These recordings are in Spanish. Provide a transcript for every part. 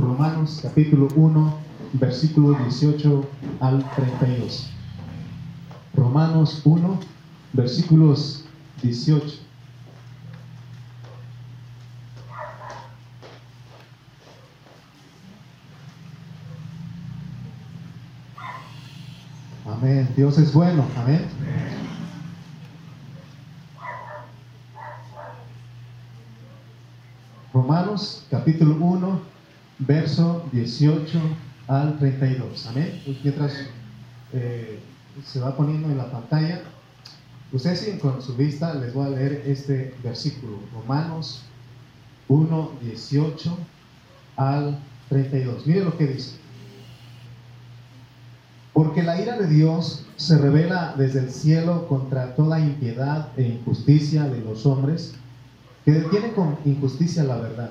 Romanos capítulo 1, versículo 18 al 32. Romanos 1, versículos 18. Amén. Dios es bueno. Amén. Romanos capítulo 1, verso 18 al 32. Amén. Mientras eh, se va poniendo en la pantalla, ustedes siguen con su vista, les voy a leer este versículo. Romanos 1, 18 al 32. Miren lo que dice. Porque la ira de Dios se revela desde el cielo contra toda impiedad e injusticia de los hombres que detienen con injusticia la verdad.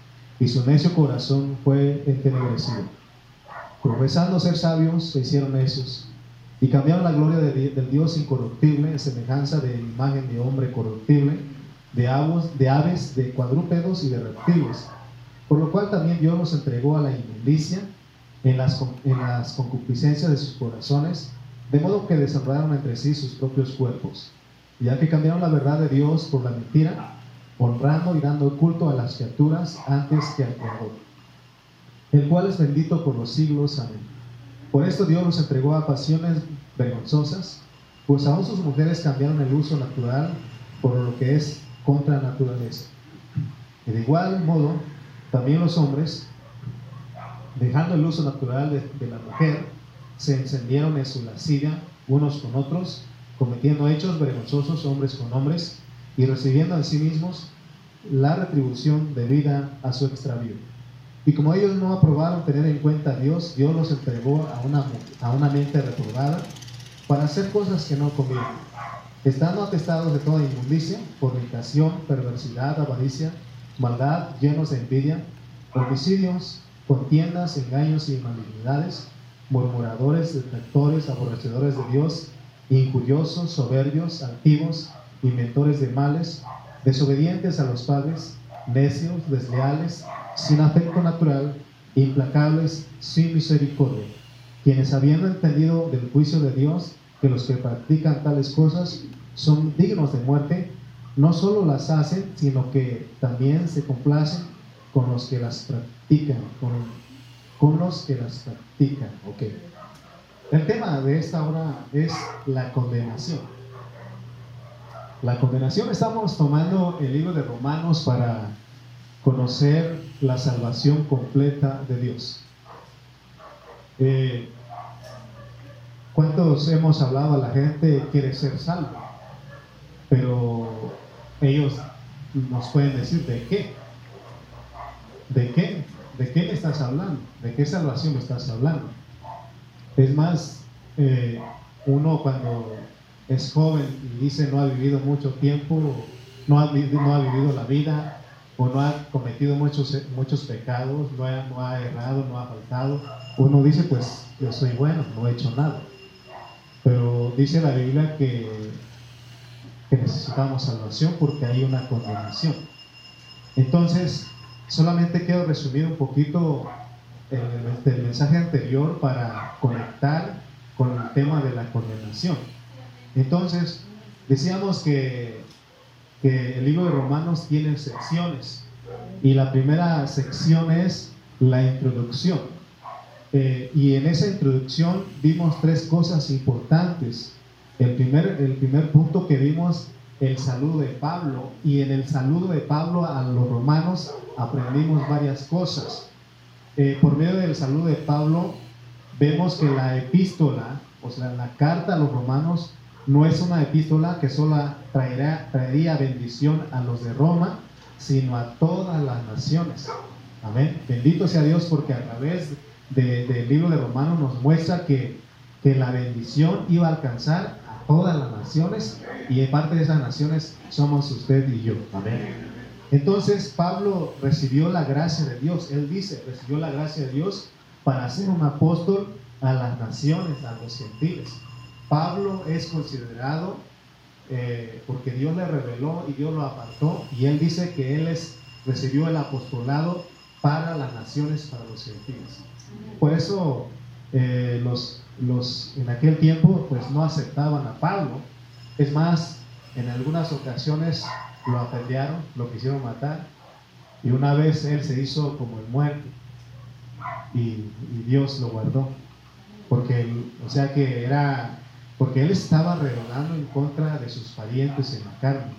y su necio corazón fue entenebrecido. Profesando ser sabios, se hicieron necios y cambiaron la gloria del Dios incorruptible en semejanza de imagen de hombre corruptible, de, aves, de aves, de cuadrúpedos y de reptiles. Por lo cual también Dios los entregó a la inmundicia en las, en las concupiscencias de sus corazones, de modo que deshonraron entre sí sus propios cuerpos ya que cambiaron la verdad de Dios por la mentira, honrando y dando culto a las criaturas antes que al Creador, el cual es bendito por los siglos. Amén. Por esto Dios los entregó a pasiones vergonzosas, pues aún sus mujeres cambiaron el uso natural por lo que es contra naturaleza. Y de igual modo, también los hombres, dejando el uso natural de, de la mujer, se encendieron en su lascivia unos con otros, cometiendo hechos vergonzosos hombres con hombres y recibiendo en sí mismos la retribución debida a su extravío. Y como ellos no aprobaron tener en cuenta a Dios, Dios los entregó a una, a una mente reprobada para hacer cosas que no convienen, estando atestados de toda inmundicia, fornicación, perversidad, avaricia, maldad, llenos de envidia, homicidios, contiendas, engaños y malignidades, murmuradores, detractores, aborrecedores de Dios, injuriosos, soberbios, altivos, inventores de males, desobedientes a los padres, necios, desleales, sin afecto natural, implacables, sin misericordia, quienes habiendo entendido del juicio de Dios que los que practican tales cosas son dignos de muerte, no solo las hacen, sino que también se complacen con los que las practican, con, los que las practican. Okay. El tema de esta hora es la condenación. La condenación, estamos tomando el libro de Romanos para conocer la salvación completa de Dios. Eh, ¿Cuántos hemos hablado a la gente quiere ser salvo? Pero ellos nos pueden decir de qué. ¿De qué? ¿De qué me estás hablando? ¿De qué salvación me estás hablando? Es más, eh, uno cuando es joven y dice no ha vivido mucho tiempo, no ha, no ha vivido la vida, o no ha cometido muchos, muchos pecados, no ha, no ha errado, no ha faltado, uno dice pues yo soy bueno, no he hecho nada. Pero dice la Biblia que, que necesitamos salvación porque hay una condenación. Entonces, solamente quiero resumir un poquito el, mensaje anterior para conectar con el tema de la condenación. Entonces, decíamos que, que el libro de Romanos tiene secciones y la primera sección es la introducción. Eh, y en esa introducción vimos tres cosas importantes. El primer, el primer punto que vimos, el saludo de Pablo. Y en el saludo de Pablo a los romanos aprendimos varias cosas. Eh, por medio del saludo de Pablo, vemos que la epístola, o sea, la carta a los romanos, no es una epístola que solo traerá, traería bendición a los de Roma, sino a todas las naciones. Amén. Bendito sea Dios porque a través del libro de Romanos nos muestra que, la bendición iba a alcanzar a todas las naciones y en parte de esas naciones somos usted y yo. Amén. Entonces Pablo recibió la gracia de Dios. Él dice, recibió la gracia de Dios para ser un apóstol a las naciones, a los gentiles. Pablo es considerado eh, porque Dios le reveló y Dios lo apartó y él dice que él recibió el apostolado para las naciones, para los gentiles. Por eso eh, los, los en aquel tiempo pues no aceptaban a Pablo. Es más, en algunas ocasiones lo apedrearon, lo quisieron matar y una vez él se hizo como el muerto y, Dios lo guardó. Porque, o sea que era, porque él estaba rebelando en contra de sus parientes en la carne.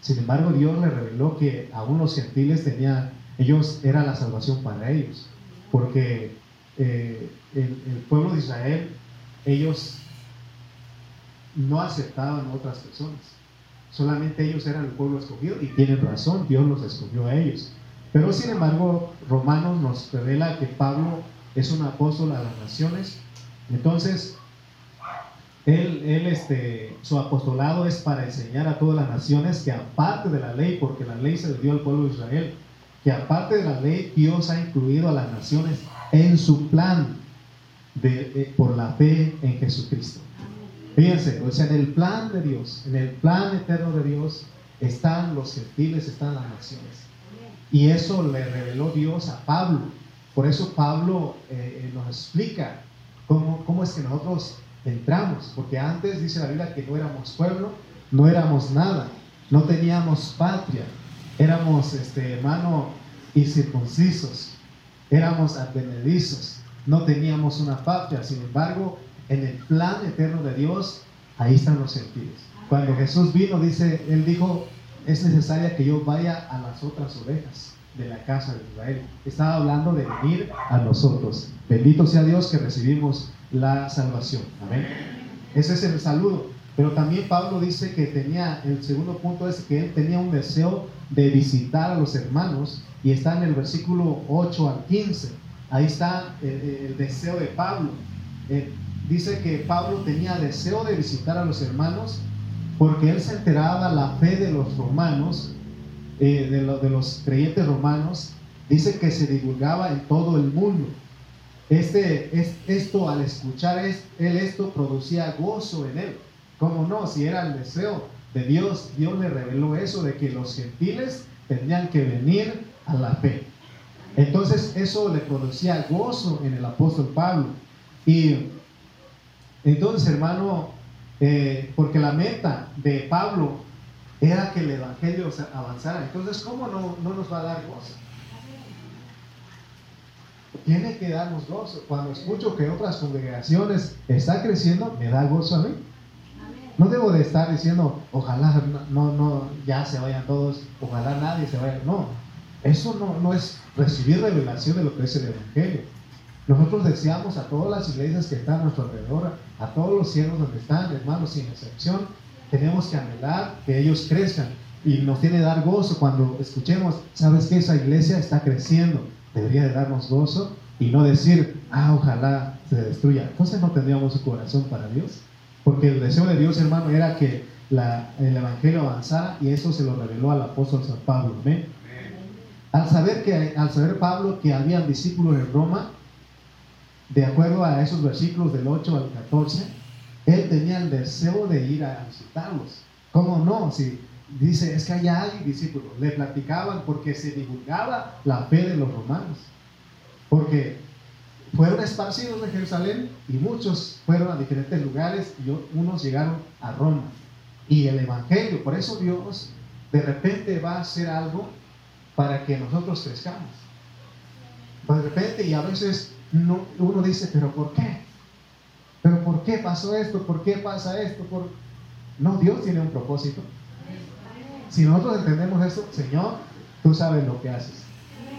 Sin embargo, Dios le reveló que aún los gentiles tenían, ellos era la salvación para ellos. Porque eh, el, el pueblo de Israel, ellos no aceptaban a otras personas. Solamente ellos eran el pueblo escogido y tienen razón, Dios los escogió a ellos. Pero sin embargo, Romanos nos revela que Pablo es un apóstol a las naciones. Entonces, él, él, este, su apostolado es para enseñar a todas las naciones que aparte de la ley, porque la ley se le dio al pueblo de Israel, que aparte de la ley, Dios ha incluido a las naciones en su plan de, por la fe en Jesucristo. Fíjense, o sea, en el plan de Dios, en el plan eterno de Dios, están los gentiles, están las naciones. Y eso le reveló Dios a Pablo. Por eso Pablo eh, eh, nos explica cómo, cómo es que nosotros entramos. Porque antes dice la Biblia que no éramos pueblo, no éramos nada, no teníamos patria, éramos este, hermano y circuncisos, éramos advenedizos, no teníamos una patria. Sin embargo, en el plan eterno de Dios, ahí están los gentiles. Cuando Jesús vino, dice, Él dijo, es necesaria que yo vaya a las otras ovejas de la casa de Israel. Estaba hablando de venir a nosotros. Bendito sea Dios que recibimos la salvación. Amén. Ese es el saludo. Pero también Pablo dice que tenía, el segundo punto es que él tenía un deseo de visitar a los hermanos y está en el versículo 8 al 15. Ahí está el, deseo de Pablo. Eh, dice que Pablo tenía deseo de visitar a los hermanos porque él se enteraba la fe de los romanos, eh, de, de, los creyentes romanos, dice que se divulgaba en todo el mundo. Este, es, esto al escuchar es, él esto producía gozo en él. ¿Cómo no? Si era el deseo de Dios, Dios le reveló eso de que los gentiles tenían que venir a la fe. Entonces eso le producía gozo en el apóstol Pablo. Y entonces, hermano, eh, porque la meta de Pablo era que el Evangelio avanzara. Entonces, ¿cómo no, no nos va a dar gozo? Tiene que darnos gozo. Cuando escucho que otras congregaciones están creciendo, me da gozo a mí. No debo de estar diciendo, ojalá no, no, ya se vayan todos, ojalá nadie se vaya. No, eso no, no es recibir revelación de lo que es el Evangelio. Nosotros deseamos a todas las iglesias que están a nuestro alrededor, a todos los cielos donde están, hermanos, sin excepción, tenemos que anhelar que ellos crezcan. Y nos tiene que dar gozo cuando escuchemos, sabes que esa iglesia está creciendo, debería de darnos gozo y no decir, ah, ojalá se destruya. Entonces no tendríamos un corazón para Dios. Porque el deseo de Dios, hermano, era que el Evangelio avanzara y eso se lo reveló al apóstol San Pablo. Al saber, que, al saber Pablo que había discípulos en Roma, de acuerdo a esos versículos del 8 al 14, él tenía el deseo de ir a visitarlos. ¿Cómo no? Si dice, es que allá hay discípulos, le platicaban porque se divulgaba la fe de los romanos. Porque fueron esparcidos de Jerusalén y muchos fueron a diferentes lugares y unos llegaron a Roma. Y el Evangelio, por eso Dios de repente va a hacer algo para que nosotros crezcamos. De repente, y a veces uno dice, pero ¿por qué? ¿Pero por qué pasó esto? ¿Por qué pasa esto? ¿Por... No, Dios tiene un propósito. Si nosotros entendemos eso, Señor, tú sabes lo que haces.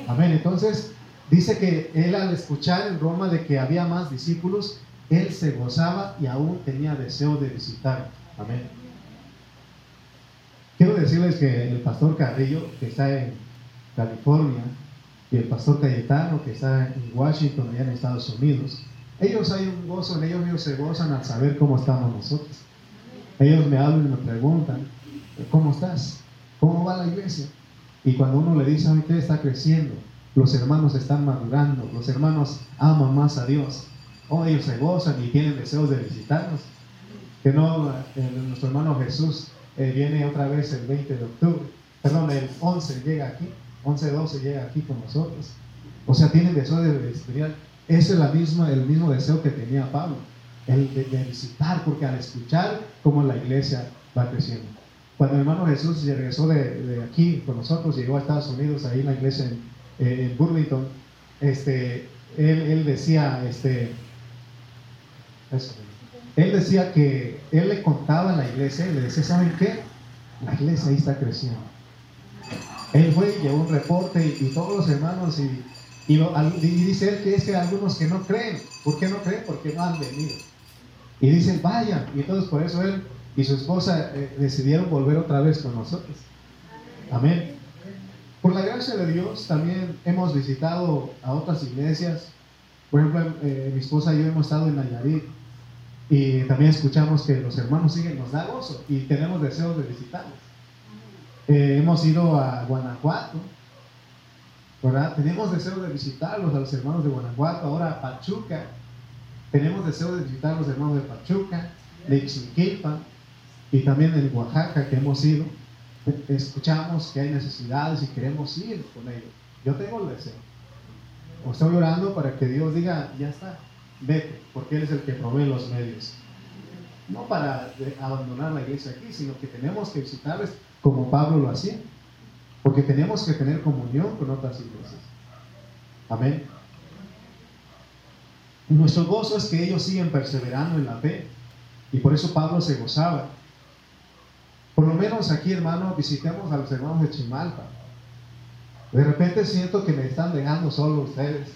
Amén. Entonces, dice que él al escuchar en Roma de que había más discípulos, él se gozaba y aún tenía deseo de visitar. Amén. Quiero decirles que el pastor Carrillo, que está en California, y el pastor Cayetano, que está en Washington, allá en Estados Unidos. Ellos hay un gozo ellos, ellos se gozan al saber cómo estamos nosotros. Ellos me hablan y me preguntan, ¿cómo estás? ¿Cómo va la iglesia? Y cuando uno le dice, ¿sabe qué? Está creciendo. Los hermanos están madurando. Los hermanos aman más a Dios. Oh, ellos se gozan y tienen deseos de visitarnos. Que no, nuestro hermano Jesús eh, viene otra vez el 20 de octubre. Perdón, el 11 llega aquí. 11-12 llega aquí con nosotros. O sea, tienen deseo de visitar. Ese es la misma, el mismo deseo que tenía Pablo. El de, visitar, porque al escuchar cómo la iglesia va creciendo. Cuando el hermano Jesús regresó de, de aquí con nosotros, llegó a Estados Unidos, ahí en la iglesia en, en Burlington, este, él, él decía, este, él decía que él le contaba a la iglesia y le decía, ¿saben qué? La iglesia ahí está creciendo. Él fue y llevó un reporte y, todos los hermanos y, y, dice él que es que algunos que no creen. ¿Por qué no creen? Porque no han venido. Y dicen, vayan. Y entonces por eso él y su esposa eh, decidieron volver otra vez con nosotros. Amén. Por la gracia de Dios también hemos visitado a otras iglesias. Por ejemplo, eh, mi esposa y yo hemos estado en Nayarit y también escuchamos que los hermanos siguen, nos da gozo y tenemos deseos de visitarlos. Eh, hemos ido a Guanajuato, ¿verdad? Tenemos deseos de visitarlos a los hermanos de Guanajuato, ahora a Pachuca. Tenemos deseos de visitar a los hermanos de Pachuca, de Ixmiquilpan y también en Oaxaca que hemos ido. Escuchamos que hay necesidades y queremos ir con ellos. Yo tengo el deseo. O estoy orando para que Dios diga, ya está, vete, porque Él es el que provee los medios. No para abandonar la iglesia aquí, sino que tenemos que visitarles como Pablo lo hacía, porque tenemos que tener comunión con otras iglesias. Amén. Nuestro gozo es que ellos siguen perseverando en la fe, y por eso Pablo se gozaba. Por lo menos aquí, hermano, visitemos a los hermanos de Chimalpa. De repente siento que me están dejando solo ustedes.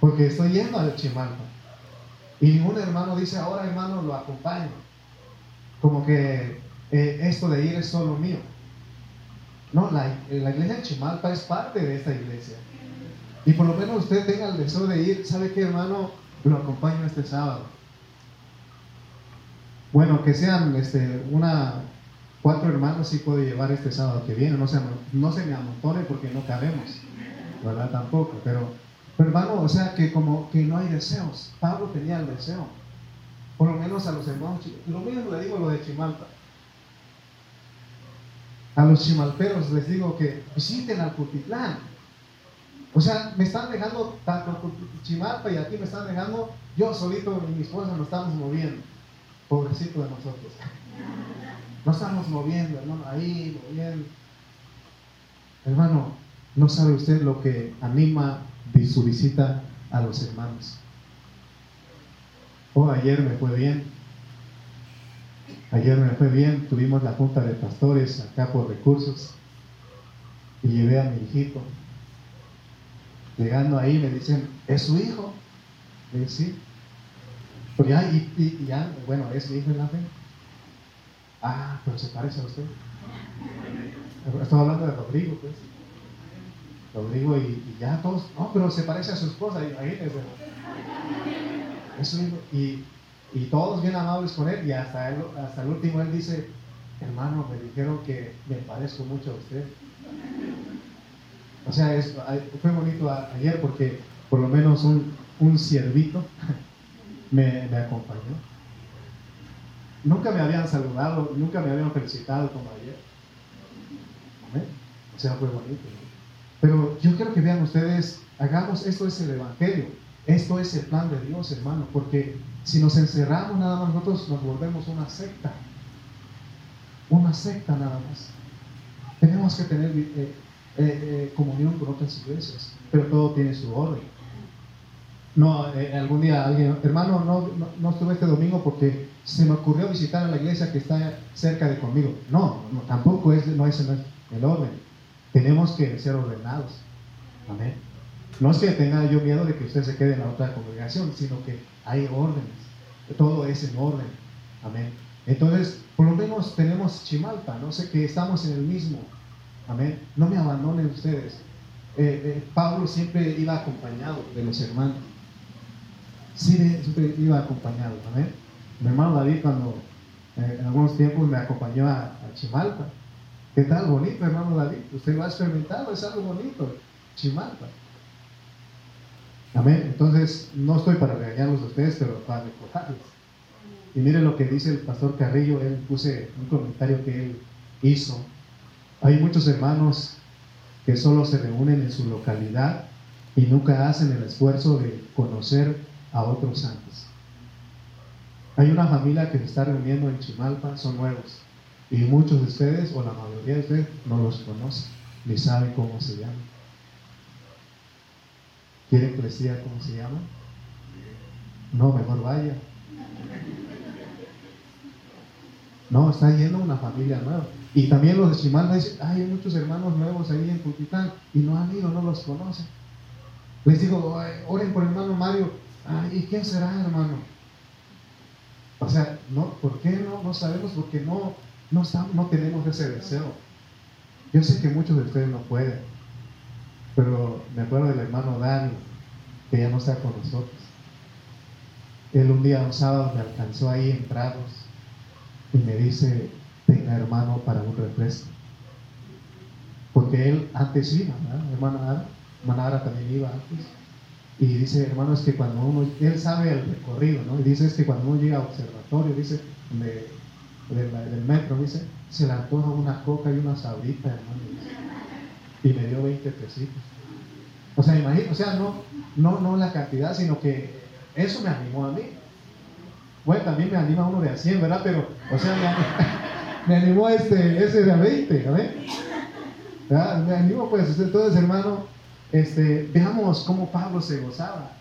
Porque estoy yendo a Chimalpa. Y ningún hermano dice, ahora hermano lo acompaño. Como que eh, esto de ir es solo mío. No, la, la, iglesia de Chimalpa es parte de esta iglesia. Y por lo menos usted tenga el deseo de ir, ¿sabe qué hermano? Lo acompaño este sábado. Bueno, que sean este, una, cuatro hermanos sí puedo llevar este sábado que viene, no se, no se me amontone porque no cabemos, ¿verdad? Tampoco, pero pero hermano, o sea que como que no hay deseos. Pablo tenía el deseo. Por lo menos a los hermanos. Lo mismo le digo lo de Chimalpa. A los chimalperos les digo que visiten al Cutitlán. O sea, me están dejando tanto Chimalpa y aquí me están dejando, yo solito y mi esposa nos estamos moviendo. Pobrecito de nosotros. Nos estamos moviendo, hermano, ahí, moviendo. Hermano, no sabe usted lo que anima su visita a los hermanos. Oh, ayer me fue bien. Ayer me fue bien. Tuvimos la junta de pastores acá por recursos. Y llevé a mi hijito. Llegando ahí me dicen, ¿es su hijo? Le sí. Pues ya, y, ya, bueno, es mi hijo en la fe. Ah, pero se parece a usted. Estaba hablando de Rodrigo, pues. Rodrigo y, ya todos, no, pero se parece a su esposa, ahí y, y todos bien amables con él, y hasta, hasta el último él dice, hermano, me dijeron que me parezco mucho a usted. O sea, es, fue bonito ayer porque por lo menos un, un siervito me, me, acompañó. Nunca me habían saludado, nunca me habían felicitado como ayer. O sea, fue bonito. Pero yo quiero que vean ustedes, hagamos, esto es el Evangelio, esto es el plan de Dios, hermano, porque si nos encerramos nada más, nosotros nos volvemos una secta, una secta nada más. Tenemos que tener eh, eh, eh, comunión con otras iglesias, pero todo tiene su orden. No, algún día alguien, hermano, no, no, estuve este domingo porque se me ocurrió visitar a la iglesia que está cerca de conmigo. No, no tampoco es, no es el orden. Tenemos que ser ordenados. Amén. No es que tenga yo miedo de que usted se quede en la otra congregación, sino que hay órdenes. Todo es en orden. Amén. Entonces, por lo menos tenemos Chimalpa, no sé que estamos en el mismo. Amén. No me abandonen ustedes. eh, eh, Pablo siempre iba acompañado de los hermanos. siempre iba acompañado, ¿amén? Mi hermano David cuando eh, en algunos tiempos me acompañó a, Chimalpa. ¿Qué tal? Bonito, hermano David. Usted lo ha experimentado, es algo bonito. Chimalpa. Amén. Entonces, no estoy para regañarlos a ustedes, pero para recordarles. Y mire lo que dice el pastor Carrillo, él puse un comentario que él hizo. Hay muchos hermanos que solo se reúnen en su localidad y nunca hacen el esfuerzo de conocer a otros santos. Hay una familia que se está reuniendo en Chimalpa, son nuevos, y muchos de ustedes, o la mayoría de ustedes, no los conocen, ni saben cómo se llaman. ¿Quieren que les diga cómo se llaman? No, mejor vaya. No, está yendo una familia nueva. Y también los de Chimalpa dicen, hay muchos hermanos nuevos ahí en Putitán y no han ido, no los conocen. Les digo, oren por hermano Mario. Ay, ¿y quién será, hermano? O sea, no, ¿por qué no? No sabemos porque no, no, no tenemos ese deseo. Yo sé que muchos de ustedes no pueden, pero me acuerdo del hermano Dani, que ya no está con nosotros. Él un día, un sábado, me alcanzó ahí en Prados y me dice, tenga hermano para un refresco. Porque él antes iba, ¿verdad? hermana Ara, hermana Ara también iba antes. Y dice, hermano, es que cuando uno, él sabe el recorrido, ¿no? Y dice, es que cuando uno llega a observatorio, dice, del metro, dice, se le antoja una coca y una sabrita, hermano. Y me dio 20 pesitos. O sea, imagínate, o sea, no, no, no la cantidad, sino que eso me animó a mí. Bueno, también me anima uno de a 100, ¿verdad? Pero, o sea, me, animó este, ese de a 20, ¿verdad? Me animó, pues, entonces, hermano, este, veamos cómo Pablo se gozaba.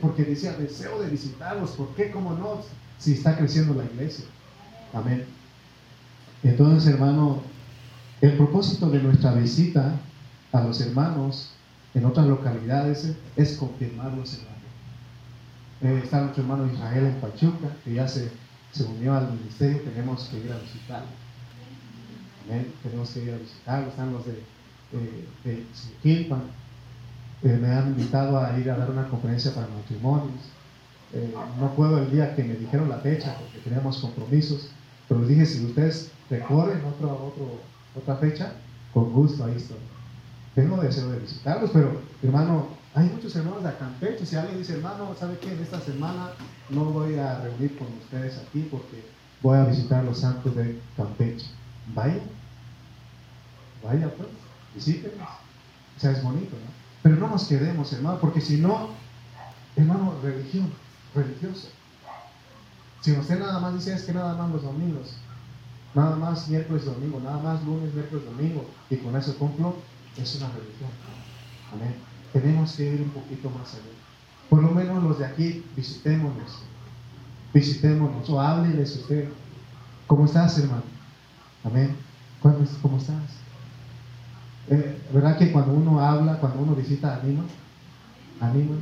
Porque decía, deseo de visitarlos, ¿por qué? ¿Cómo no? Si está creciendo la iglesia. Amén. Entonces, hermano, el propósito de nuestra visita a los hermanos en otras localidades es confirmarlos en la eh, está nuestro hermano Israel en Pachuca, que ya se, se unió al ministerio, tenemos que ir a visitarlo. Tenemos que ir a visitarlo. Están los de, de, eh, me han invitado a ir a dar una conferencia para matrimonios. Eh, no puedo el día que me dijeron la fecha porque teníamos compromisos, pero les dije, si ustedes recorren otro, otro, otra fecha, con gusto ahí estoy. Tengo deseo de visitarlos, pero hermano, hay muchos hermanos de Campeche. Si alguien dice, hermano, ¿sabe qué? En esta semana no voy a reunir con ustedes aquí porque voy a visitar los santos de Campeche. Vaya, vaya pues, visítenos. O sea, es bonito, ¿no? Pero no nos quedemos, hermano, porque si no, hermano, religión, religioso. Si usted nada más dice es que nada más los domingos, nada más miércoles, domingo, nada más lunes, miércoles, domingo, y con eso cumplo, es una religión. Amén tenemos que ir un poquito más allá. Por lo menos los de aquí, visitémonos. Visitémonos o hábleles usted. ¿Cómo estás, hermano? Amén. ¿Cómo estás? Eh, ¿Verdad que cuando uno habla, cuando uno visita, anima? Anima.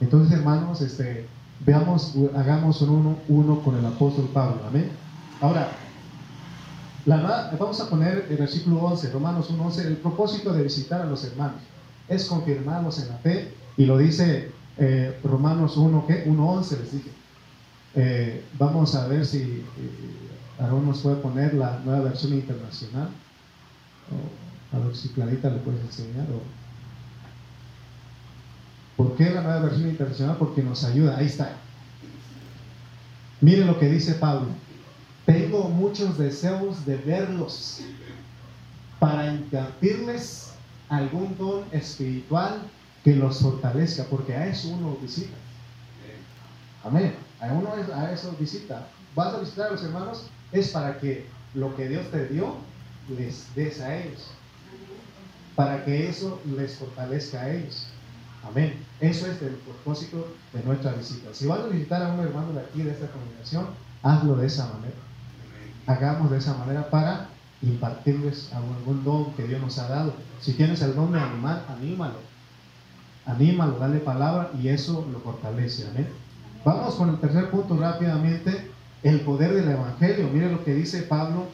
Entonces, hermanos, este, veamos, hagamos uno, uno con el apóstol Pablo. Amén. Ahora, la, vamos a poner el versículo 11, Romanos 1.11, el propósito de visitar a los hermanos es confirmarlos en la fe, y lo dice eh, Romanos 1, ¿qué? 1.11 les dije. Eh, vamos a ver si eh, nos puede poner la nueva versión internacional. a Clarita le puedes enseñar. ¿Por qué la nueva versión internacional? Porque nos ayuda. Ahí está. Mire lo que dice Pablo. Tengo muchos deseos de verlos para impartirles algún don espiritual que los fortalezca, porque a eso uno visita. Amén. A uno a eso visita. Vas a visitar a los hermanos, es para que lo que Dios te dio les des a ellos. Para que eso les fortalezca a ellos. Amén. Eso es el propósito de nuestra visita. Si vas a visitar a un hermano de aquí, de esta congregación, hazlo de esa manera. Hagamos de esa manera para impartirles algún don que Dios nos ha dado. Si tienes el don de animar, anímalo. Anímalo, dale palabra y eso lo fortalece. Amén. Vamos con el tercer punto rápidamente, el poder del Evangelio. Mire lo que dice Pablo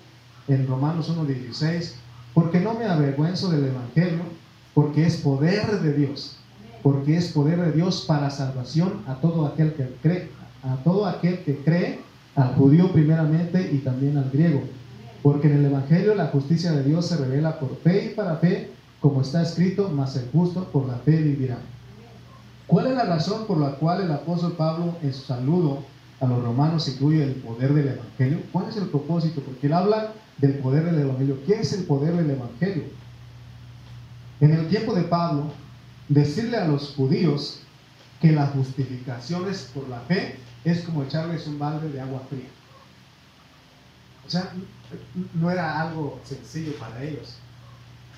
en Romanos 1.16, porque no me avergüenzo del Evangelio, porque es poder de Dios, porque es poder de Dios para salvación a todo aquel que cree, a todo aquel que cree, al judío primeramente y también al griego. Porque en el Evangelio la justicia de Dios se revela por fe y para fe, como está escrito, mas el justo por la fe vivirá. ¿Cuál es la razón por la cual el apóstol Pablo en su saludo a los romanos incluye el poder del Evangelio? ¿Cuál es el propósito? Porque él habla del poder del Evangelio. ¿Qué es el poder del Evangelio? En el tiempo de Pablo, decirle a los judíos que la justificación es por la fe es como echarles un balde de agua fría. O sea, no era algo sencillo para ellos,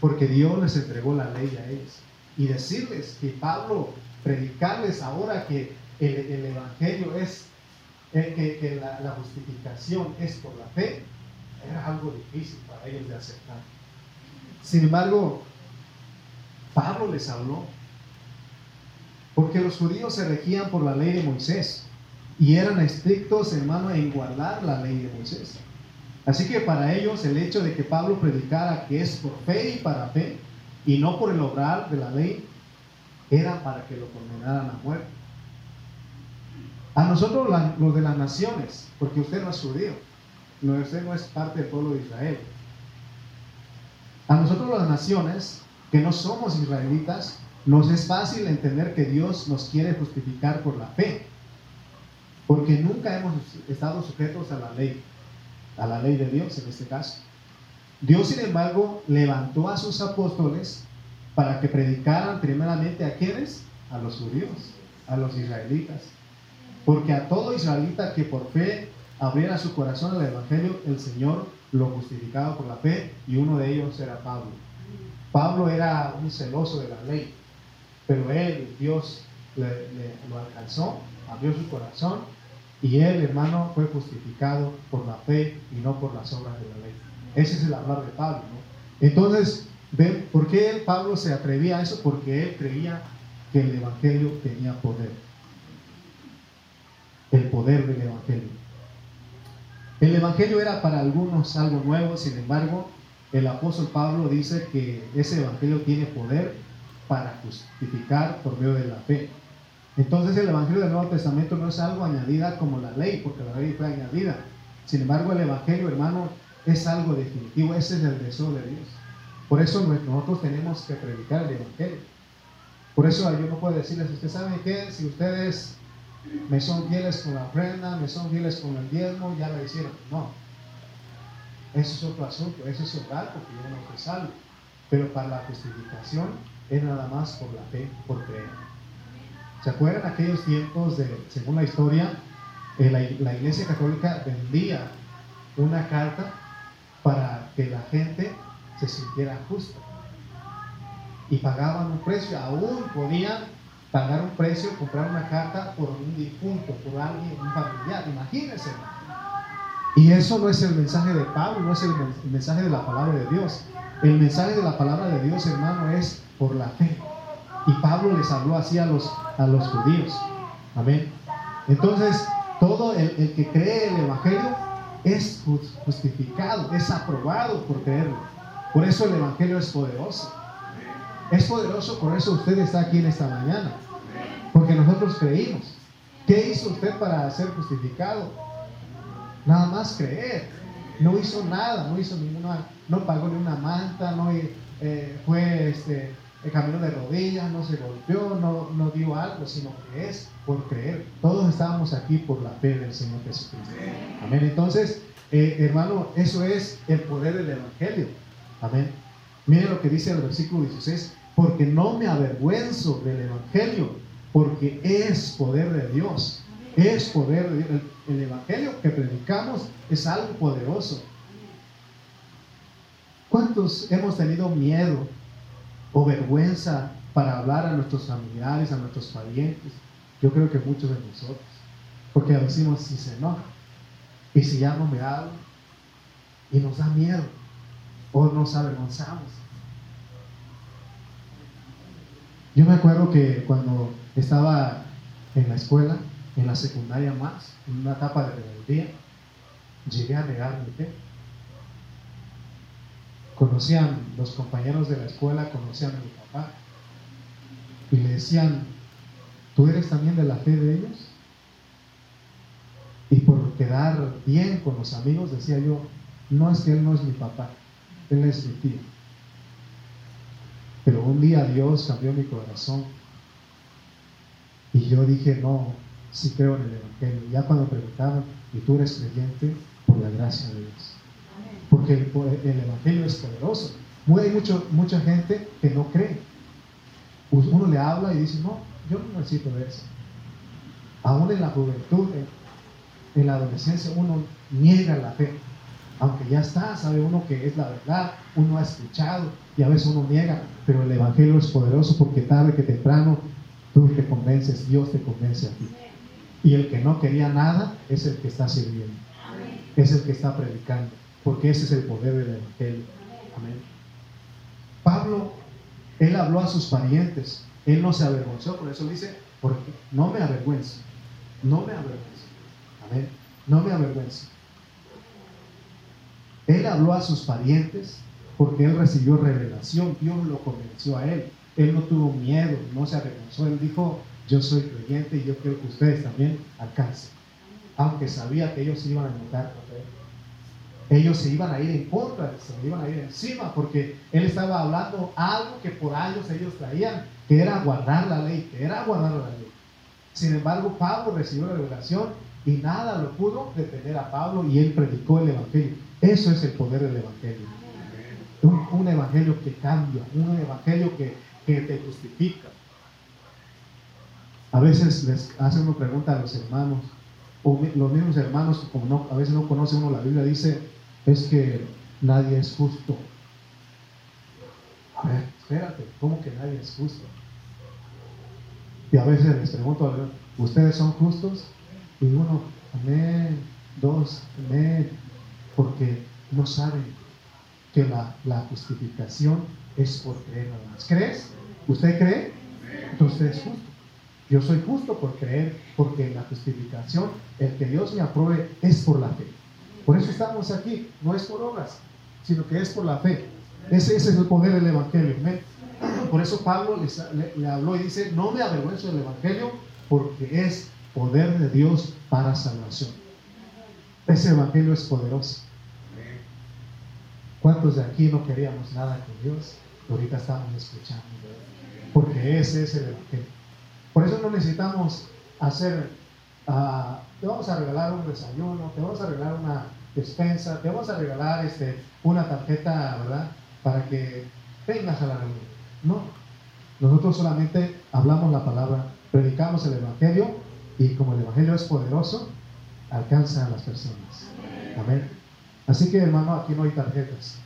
porque Dios les entregó la ley a ellos. Y decirles que Pablo, predicarles ahora que el, Evangelio es, que, la, justificación es por la fe, era algo difícil para ellos de aceptar. Sin embargo, Pablo les habló, porque los judíos se regían por la ley de Moisés y eran estrictos, hermano, en guardar la ley de Moisés. Así que para ellos el hecho de que Pablo predicara que es por fe y para fe y no por el obrar de la ley, era para que lo condenaran a muerte. A nosotros los de las naciones, porque usted no es judío, usted no es parte del pueblo de Israel. A nosotros las naciones, que no somos israelitas, nos es fácil entender que Dios nos quiere justificar por la fe, porque nunca hemos estado sujetos a la ley, a la ley de Dios en este caso. Dios, sin embargo, levantó a sus apóstoles para que predicaran primeramente a quienes? A los judíos, a los israelitas. Porque a todo israelita que por fe abriera su corazón al Evangelio, el Señor lo justificaba por la fe y uno de ellos era Pablo. Pablo era un celoso de la ley, pero él, Dios, lo alcanzó, abrió su corazón y él, hermano, fue justificado por la fe y no por las obras de la ley. Ese es el hablar de Pablo. Entonces, ¿ven por qué Pablo se atrevía a eso? Porque él creía que el Evangelio tenía poder. El poder del Evangelio. El Evangelio era para algunos algo nuevo, sin embargo, el apóstol Pablo dice que ese Evangelio tiene poder para justificar por medio de la fe. Entonces el Evangelio del Nuevo Testamento no es algo añadida como la ley, porque la ley fue añadida. Sin embargo, el Evangelio, hermano, es algo definitivo, ese es el deseo de Dios. Por eso nosotros tenemos que predicar el Evangelio. Por eso yo no puedo decirles, ¿ustedes saben qué? Si ustedes me son fieles con la ofrenda, me son fieles con el diezmo, ya lo hicieron. No. Eso es otro asunto, eso es orar porque yo no fui salvo. Pero para la justificación es nada más por la fe, por creer. ¿Se acuerdan aquellos tiempos de, según la historia, eh, la, la, iglesia católica vendía una carta para que la gente se sintiera justa? Y pagaban un precio, aún podían pagar un precio, comprar una carta por un difunto, por alguien, un familiar, imagínense. Y eso no es el mensaje de Pablo, no es el, mensaje de la palabra de Dios. El mensaje de la palabra de Dios, hermano, es por la fe. Y Pablo les habló así a los, a los judíos. Amén. Entonces, todo el, el que cree el Evangelio es justificado, es aprobado por creerlo. Por eso el Evangelio es poderoso. Es poderoso, por eso usted está aquí en esta mañana. Porque nosotros creímos. ¿Qué hizo usted para ser justificado? Nada más creer. No hizo nada, no hizo ninguna, no pagó ni una manta, no eh, fue este, camino de rodillas, no se golpeó, no, no dio algo, sino que es por creer. Todos estábamos aquí por la fe del Señor Jesucristo. Amén. Entonces, eh, hermano, eso es el poder del Evangelio. Amén. Miren lo que dice el versículo 16 porque no me avergüenzo del Evangelio, porque es poder de Dios. Es poder de Dios. El, Evangelio que predicamos es algo poderoso. ¿Cuántos hemos tenido miedo o vergüenza para hablar a nuestros familiares, a nuestros parientes? Yo creo que muchos de nosotros. Porque decimos si se enoja. Y si ya no me habla. Y nos da miedo. O nos avergonzamos. Yo me acuerdo que cuando estaba en la escuela, en la secundaria más, en una etapa de rebeldía, llegué a negar mi fe. conocían, los compañeros de la escuela conocían a mi papá y le decían, ¿tú eres también de la fe de ellos? Y por quedar bien con los amigos decía yo, no es que él no es mi papá, él es mi tío. Pero un día Dios cambió mi corazón y yo dije, no, sí creo en el Evangelio. Ya cuando preguntaban, ¿y tú eres creyente? Por la gracia de Dios. Porque el, Evangelio es poderoso. Hay mucho, mucha gente que no cree. Uno le habla y dice, no, yo no necesito de eso. Aún en la juventud, en la adolescencia, uno niega la fe. Aunque ya está, sabe uno que es la verdad, uno ha escuchado y a veces uno niega, pero el Evangelio es poderoso porque tarde que temprano tú te convences, Dios te convence a ti. Y el que no quería nada es el que está sirviendo, es el que está predicando, porque ese es el poder del Evangelio. Amén. Pablo, él habló a sus parientes, él no se avergonzó, por eso dice, porque no me avergüenzo, no me avergüenzo. Amén. No me avergüenzo. Él habló a sus parientes porque él recibió revelación, Dios lo convenció a él. Él no tuvo miedo, no se avergonzó, él dijo, yo soy creyente y yo quiero que ustedes también alcancen. Aunque sabía que ellos se iban a enojar con él. Ellos se iban a ir en contra, se iban a ir encima, porque él estaba hablando algo que por años ellos traían, que era guardar la ley, que era guardar la ley. Sin embargo, Pablo recibió la revelación y nada lo pudo detener a Pablo y él predicó el Evangelio. Eso es el poder del Evangelio. Un, Evangelio que cambia, un Evangelio que, que, te justifica. A veces les hace una pregunta a los hermanos, o los mismos hermanos, como a veces no conoce uno la Biblia, dice, es que nadie es justo. A ver, espérate, ¿cómo que nadie es justo? Y a veces les pregunto, ¿ustedes son justos? Y uno, amén, dos, amén, porque no saben que la, justificación es por creer nada más. ¿Crees? ¿Usted cree? Entonces es justo. Yo soy justo por creer, porque la justificación, el que Dios me apruebe, es por la fe. Por eso estamos aquí, no es por obras, sino que es por la fe. Ese, ese es el poder del Evangelio. Por eso Pablo le, le, habló y dice, no me avergüenzo del Evangelio, porque es poder de Dios para salvación. Ese evangelio es poderoso. ¿Cuántos de aquí no queríamos nada con Dios? Ahorita estamos escuchando. Porque ese es el evangelio. Por eso no necesitamos hacer, uh, te vamos a regalar un desayuno, te vamos a regalar una despensa, te vamos a regalar este, una tarjeta, ¿verdad? Para que vengas a la reunión. No. Nosotros solamente hablamos la palabra, predicamos el evangelio y como el Evangelio es poderoso, alcanza a las personas. Amén. Así que hermano, aquí no hay tarjetas.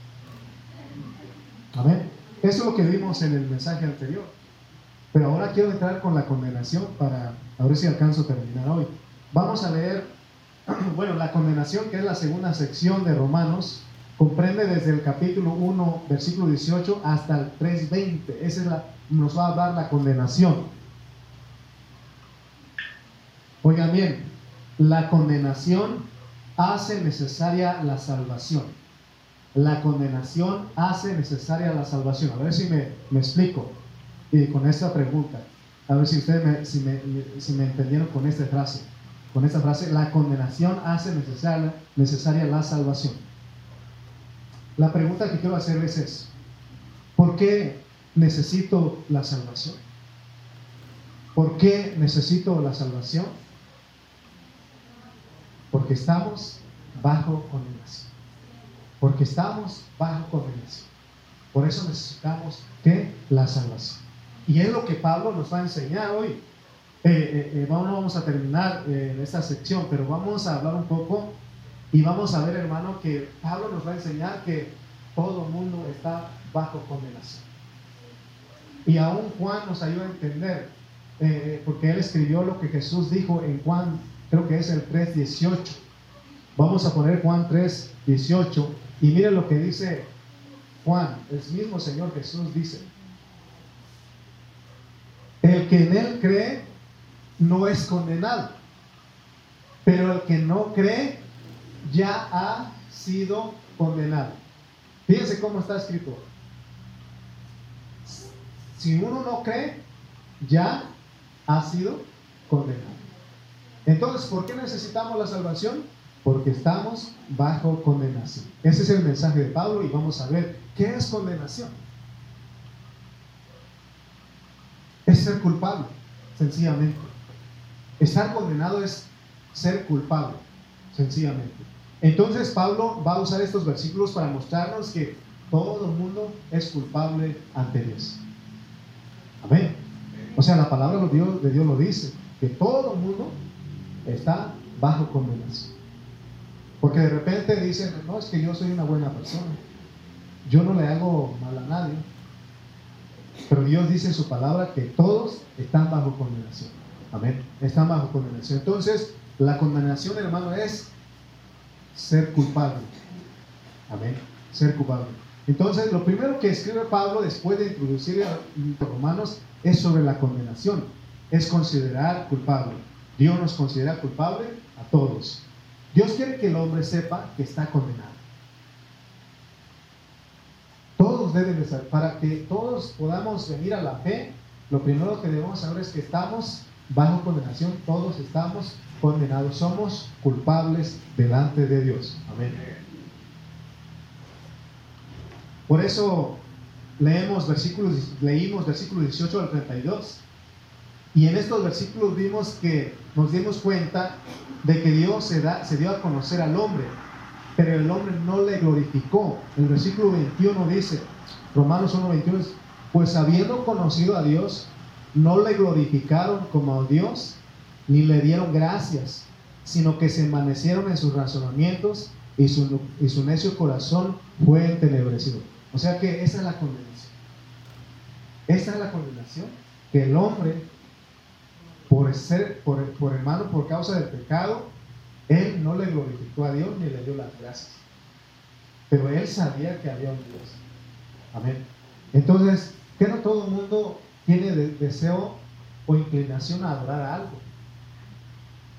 Amén. Eso es lo que vimos en el mensaje anterior. Pero ahora quiero entrar con la condenación para a ver si alcanzo a terminar hoy. Vamos a leer, bueno, la condenación, que es la segunda sección de Romanos, comprende desde el capítulo 1, versículo 18, hasta el 3.20. Esa es la, nos va a dar la condenación. Oigan bien, la condenación hace necesaria la salvación. La condenación hace necesaria la salvación. A ver si me, explico con esta pregunta. A ver si ustedes me, si me, entendieron con esta frase. Con esta frase, la condenación hace necesaria, necesaria la salvación. La pregunta que quiero hacerles es, ¿por qué necesito la salvación? ¿Por qué necesito la salvación? Porque estamos bajo condenación. Porque estamos bajo condenación. Por eso necesitamos que la salvación. Y es lo que Pablo nos va a enseñar hoy. Eh, eh, eh vamos a terminar eh, esta sección, pero vamos a hablar un poco y vamos a ver, hermano, que Pablo nos va a enseñar que todo mundo está bajo condenación. Y aún Juan nos ayuda a entender, porque él escribió lo que Jesús dijo en Juan creo que es el 3.18. Vamos a poner Juan 3.18 y miren lo que dice Juan, el mismo Señor Jesús dice, el que en él cree no es condenado, pero el que no cree ya ha sido condenado. Fíjense cómo está escrito. Si uno no cree, ya ha sido condenado. Entonces, ¿por qué necesitamos la salvación? Porque estamos bajo condenación. Ese es el mensaje de Pablo y vamos a ver qué es condenación. Es ser culpable, sencillamente. Estar condenado es ser culpable, sencillamente. Entonces Pablo va a usar estos versículos para mostrarnos que todo el mundo es culpable ante Dios. Amén. O sea, la palabra de Dios, de Dios lo dice, que todo el mundo está bajo condenación. Porque de repente dicen, no, es que yo soy una buena persona. Yo no le hago mal a nadie. Pero Dios dice en su palabra que todos están bajo condenación. Amén. Están bajo condenación. Entonces, la condenación, hermano, es ser culpable. Amén. Ser culpable. Entonces, lo primero que escribe Pablo después de introducir a los romanos es sobre la condenación. Es considerar culpable. Dios nos considera culpable a todos. Dios quiere que el hombre sepa que está condenado. Todos deben de saber, para que todos podamos venir a la fe, lo primero que debemos saber es que estamos bajo condenación, todos estamos condenados, somos culpables delante de Dios. Amén. Por eso leemos versículos, leímos versículos 18 al 32. Y en estos versículos vimos que nos dimos cuenta de que Dios se, da, se dio a conocer al hombre, pero el hombre no le glorificó. El versículo 21 dice, Romanos 1:21, pues habiendo conocido a Dios, no le glorificaron como a Dios, ni le dieron gracias, sino que se envanecieron en sus razonamientos y su, y su necio corazón fue entenebrecido. O sea que esa es la condenación. Esa es la condenación, que el hombre, por ser, por, por por causa del pecado, él no le glorificó a Dios ni le dio las gracias. Pero él sabía que había un Dios. Amén. Entonces, que no todo el mundo tiene deseo o inclinación a adorar a algo.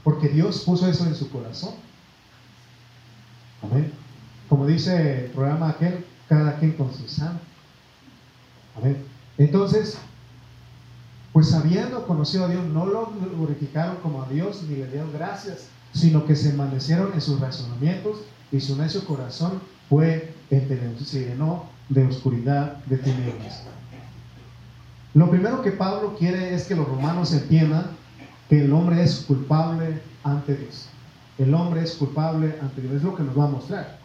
Porque Dios puso eso en su corazón. Amén. Como dice el programa aquel, cada quien con su santo. Amén. Entonces, pues habiendo conocido a Dios, no lo glorificaron como a Dios ni le dieron gracias, sino que se envanecieron en sus razonamientos y su necio corazón fue se llenó de oscuridad, de tinieblas. Lo primero que Pablo quiere es que los romanos entiendan que el hombre es culpable ante Dios. El hombre es culpable ante Dios. Es lo que nos va a mostrar.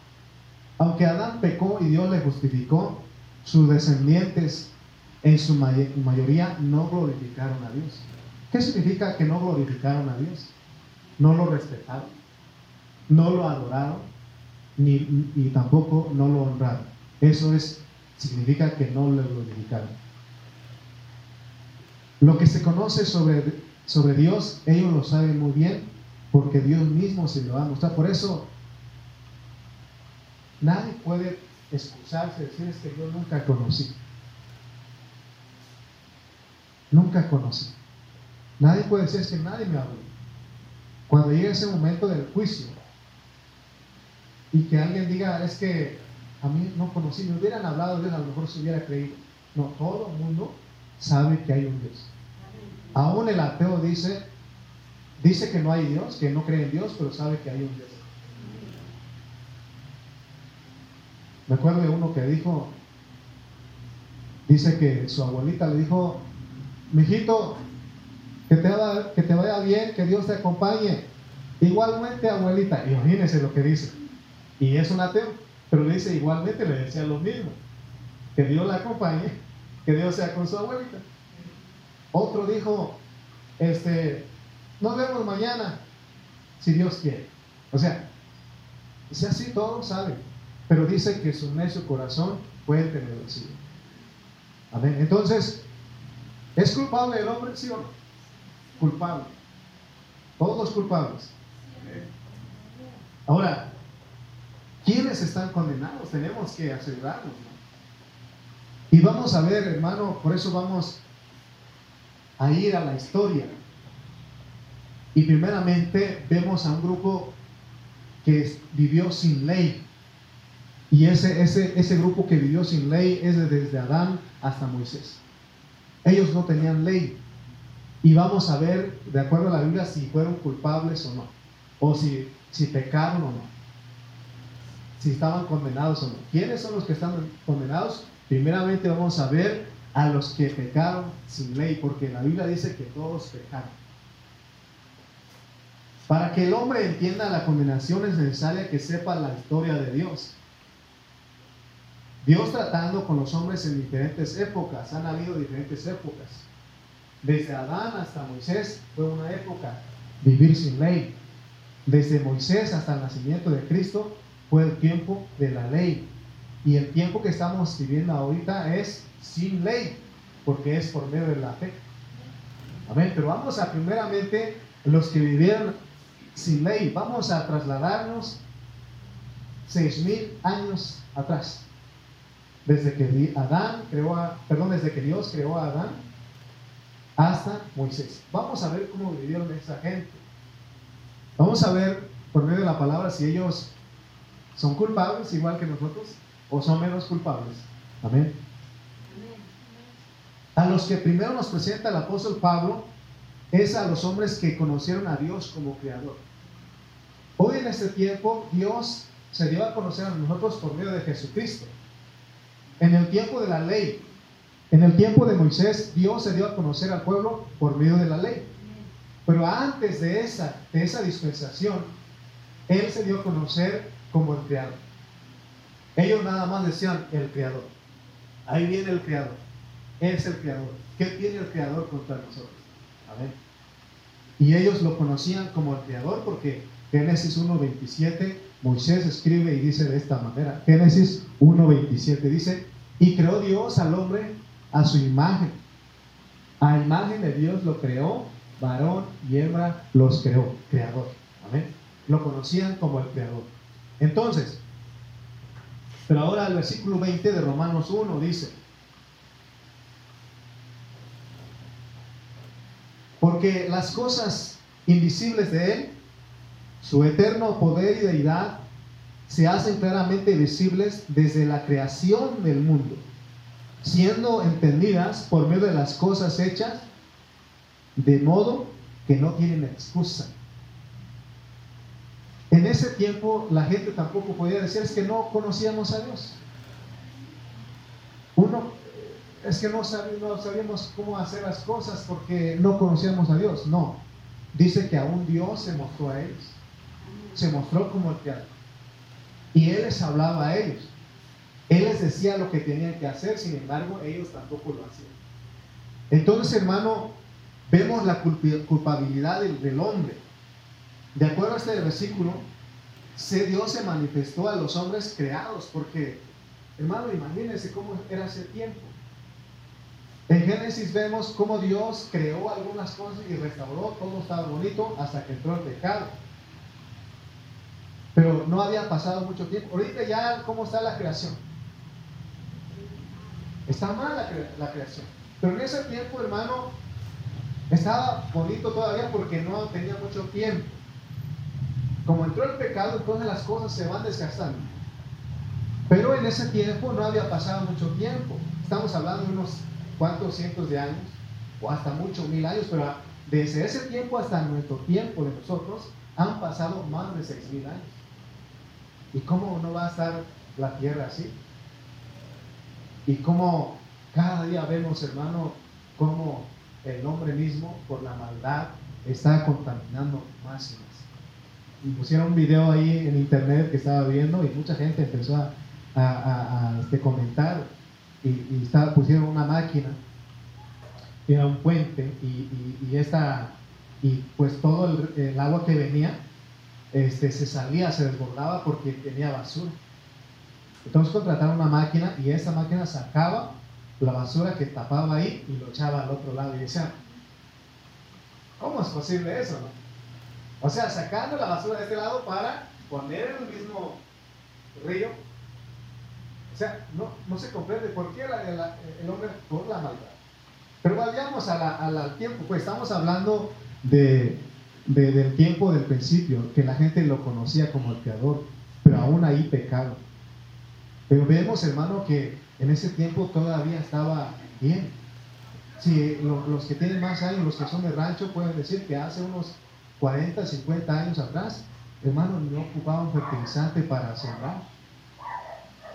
Aunque Adán pecó y Dios le justificó, sus descendientes en su mayoría no glorificaron a Dios. ¿Qué significa que no glorificaron a Dios? No lo respetaron, no lo adoraron, ni, tampoco no lo honraron. Eso es, significa que no lo glorificaron. Lo que se conoce sobre, sobre Dios, ellos lo saben muy bien, porque Dios mismo se lo va a mostrar. Por eso Nadie puede excusarse decir es que yo nunca conocí. Nunca conocí. Nadie puede decir que nadie me habló. Cuando llegue ese momento del juicio y que alguien diga es que a mí no conocí, me hubieran hablado de Dios, a lo mejor se hubiera creído. No, todo el mundo sabe que hay un Dios. Aún el ateo dice, dice que no hay Dios, que no cree en Dios, pero sabe que hay un Dios. Me acuerdo de uno que dijo, dice que su abuelita le dijo, mijito, que te, que te vaya bien, que Dios te acompañe. Igualmente, abuelita, imagínese lo que dice. Y es un ateo, pero le dice igualmente, le decía lo mismo. Que Dios la acompañe, que Dios sea con su abuelita. Otro dijo, este, nos vemos mañana, si Dios quiere. O sea, si así todos saben. Pero dice que su necio corazón fue entenebrecido. Amén. Entonces, ¿es culpable el hombre, sí o no? Culpable. Todos culpables. Ahora, ¿quiénes están condenados? Tenemos que asegurarnos. Y vamos a ver, hermano, por eso vamos a ir a la historia. Y primeramente vemos a un grupo que vivió sin ley Y ese, ese, ese grupo que vivió sin ley es desde Adán hasta Moisés. Ellos no tenían ley. Y vamos a ver, de acuerdo a la Biblia, si fueron culpables o no. O si, si pecaron o no. Si estaban condenados o no. ¿Quiénes son los que están condenados? Primeramente vamos a ver a los que pecaron sin ley, porque la Biblia dice que todos pecaron. Para que el hombre entienda la condenación es necesaria que sepa la historia de Dios. Dios tratando con los hombres en diferentes épocas, han habido diferentes épocas. Desde Adán hasta Moisés fue una época vivir sin ley. Desde Moisés hasta el nacimiento de Cristo fue el tiempo de la ley. Y el tiempo que estamos viviendo ahorita es sin ley, porque es por medio de la fe. Amén. Pero vamos a primeramente los que vivieron sin ley. Vamos a trasladarnos seis mil años atrás. Desde que Adán creó perdón, desde que Dios creó a Adán hasta Moisés. Vamos a ver cómo vivieron esa gente. Vamos a ver por medio de la palabra si ellos son culpables igual que nosotros o son menos culpables. Amén. A los que primero nos presenta el apóstol Pablo es a los hombres que conocieron a Dios como creador. Hoy en este tiempo Dios se dio a conocer a nosotros por medio de Jesucristo. En el tiempo de la ley, en el tiempo de Moisés, Dios se dio a conocer al pueblo por medio de la ley. Pero antes de esa, de esa dispensación, Él se dio a conocer como el Creador. Ellos nada más decían el Creador. Ahí viene el Creador. Es el Creador. ¿Qué tiene el Creador contra nosotros? Amén. Y ellos lo conocían como el Creador porque Génesis 1.27, Moisés escribe y dice de esta manera, Génesis 1.27 dice, y creó Dios al hombre a su imagen. A imagen de Dios lo creó, varón y hembra los creó, creador. Amén. Lo conocían como el creador. Entonces, pero ahora el versículo 20 de Romanos 1 dice, porque las cosas invisibles de Él, su eterno poder y deidad se hacen claramente visibles desde la creación del mundo, siendo entendidas por medio de las cosas hechas, de modo que no tienen excusa. En ese tiempo la gente tampoco podía decir es que no conocíamos a Dios. Uno, es que no, sabíamos cómo hacer las cosas porque no conocíamos a Dios. No, dice que aún Dios se mostró a ellos se mostró como el creador. Y Él les hablaba a ellos. Él les decía lo que tenían que hacer, sin embargo, ellos tampoco lo hacían. Entonces, hermano, vemos la culpabilidad del, hombre. De acuerdo a este versículo, Dios se manifestó a los hombres creados, porque, hermano, imagínense cómo era ese tiempo. En Génesis vemos cómo Dios creó algunas cosas y restauró, todo estaba bonito hasta que entró el pecado. Pero no había pasado mucho tiempo. Ahorita ya, ¿cómo está la creación? Está mal la, creación. Pero en ese tiempo, hermano, estaba bonito todavía porque no tenía mucho tiempo. Como entró el pecado, entonces las cosas se van desgastando. Pero en ese tiempo no había pasado mucho tiempo. Estamos hablando de unos cuantos cientos de años, o hasta muchos mil años, pero desde ese tiempo hasta nuestro tiempo de nosotros han pasado más de seis mil años. ¿Y cómo no va a estar la tierra así? Y cómo cada día vemos, hermano, cómo el hombre mismo, por la maldad, está contaminando más y más. Y pusieron un video ahí en internet que estaba viendo y mucha gente empezó a, a, este, comentar y, estaba, pusieron una máquina, era un puente y, y, esta, y pues todo el agua que venía este, se salía, se desbordaba porque tenía basura. Entonces contrataron una máquina y esa máquina sacaba la basura que tapaba ahí y lo echaba al otro lado. Y decían, ¿cómo es posible eso? O sea, sacando la basura de este lado para poner en el mismo río. O sea, no, no se comprende por qué el hombre por la maldad. Pero vayamos al tiempo, pues estamos hablando de del tiempo del principio, que la gente lo conocía como el creador, pero aún ahí pecado. Pero vemos, hermano, que en ese tiempo todavía estaba bien. Si los que tienen más años, los que son de rancho, pueden decir que hace unos 40, 50 años atrás, hermano, no ocupaban fertilizante para sembrar.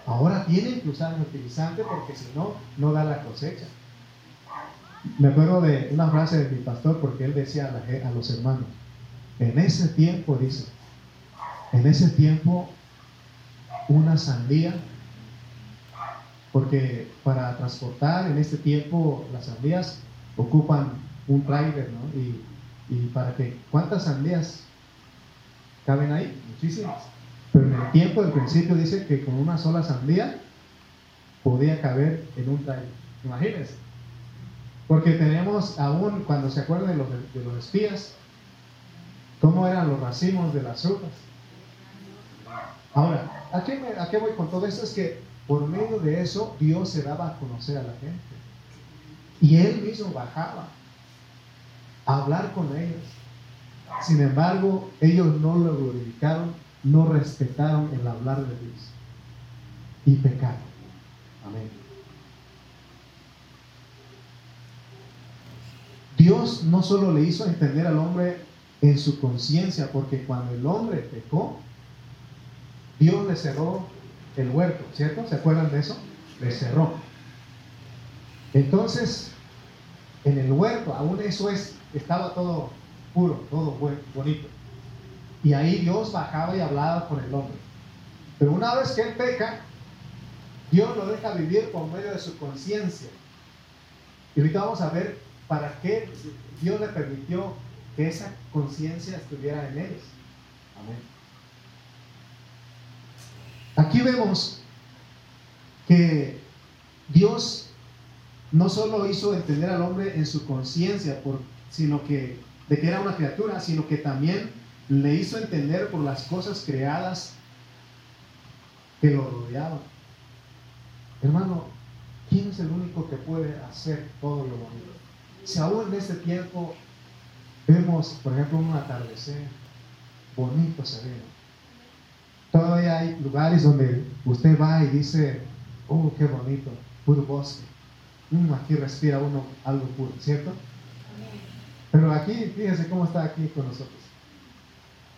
Ahora tienen que usar fertilizante porque si no, no da la cosecha. Me acuerdo de una frase de mi pastor porque él decía a, a los hermanos, en ese tiempo, dice, en ese tiempo una sandía, porque para transportar en este tiempo las sandías ocupan un trailer, ¿no? Y, y para que, ¿cuántas sandías caben ahí? Muchísimas. Pero en el tiempo del principio dice que con una sola sandía podía caber en un trailer. Imagínense. Porque tenemos aún, cuando se acuerdan de los, de los espías, cómo eran los racimos de las frutas. Ahora, ¿a qué, ¿a qué voy con todo esto? Es que por medio de eso Dios se daba a conocer a la gente. Y Él mismo bajaba a hablar con ellos. Sin embargo, ellos no lo glorificaron, no respetaron el hablar de Dios. Y pecaron. Amén. Dios no solo le hizo entender al hombre en su conciencia, porque cuando el hombre pecó, Dios le cerró el huerto, ¿cierto? ¿Se acuerdan de eso? Le cerró. Entonces, en el huerto, aún eso es, estaba todo puro, todo bonito. Y ahí Dios bajaba y hablaba con el hombre. Pero una vez que él peca, Dios lo deja vivir por medio de su conciencia. Y ahorita vamos a ver para qué Dios le permitió que esa conciencia estuviera en ellos. Amén. Aquí vemos que Dios no solo hizo entender al hombre en su conciencia, sino que de que era una criatura, sino que también le hizo entender por las cosas creadas que lo rodeaban. Hermano, ¿quién es el único que puede hacer todo lo bonito? Si aún en este tiempo vemos, por ejemplo, un atardecer bonito, sereno, Todavía hay lugares donde usted va y dice, oh, qué bonito, puro bosque. Mm, aquí respira uno algo puro, ¿cierto? Pero aquí, fíjese cómo está aquí con nosotros.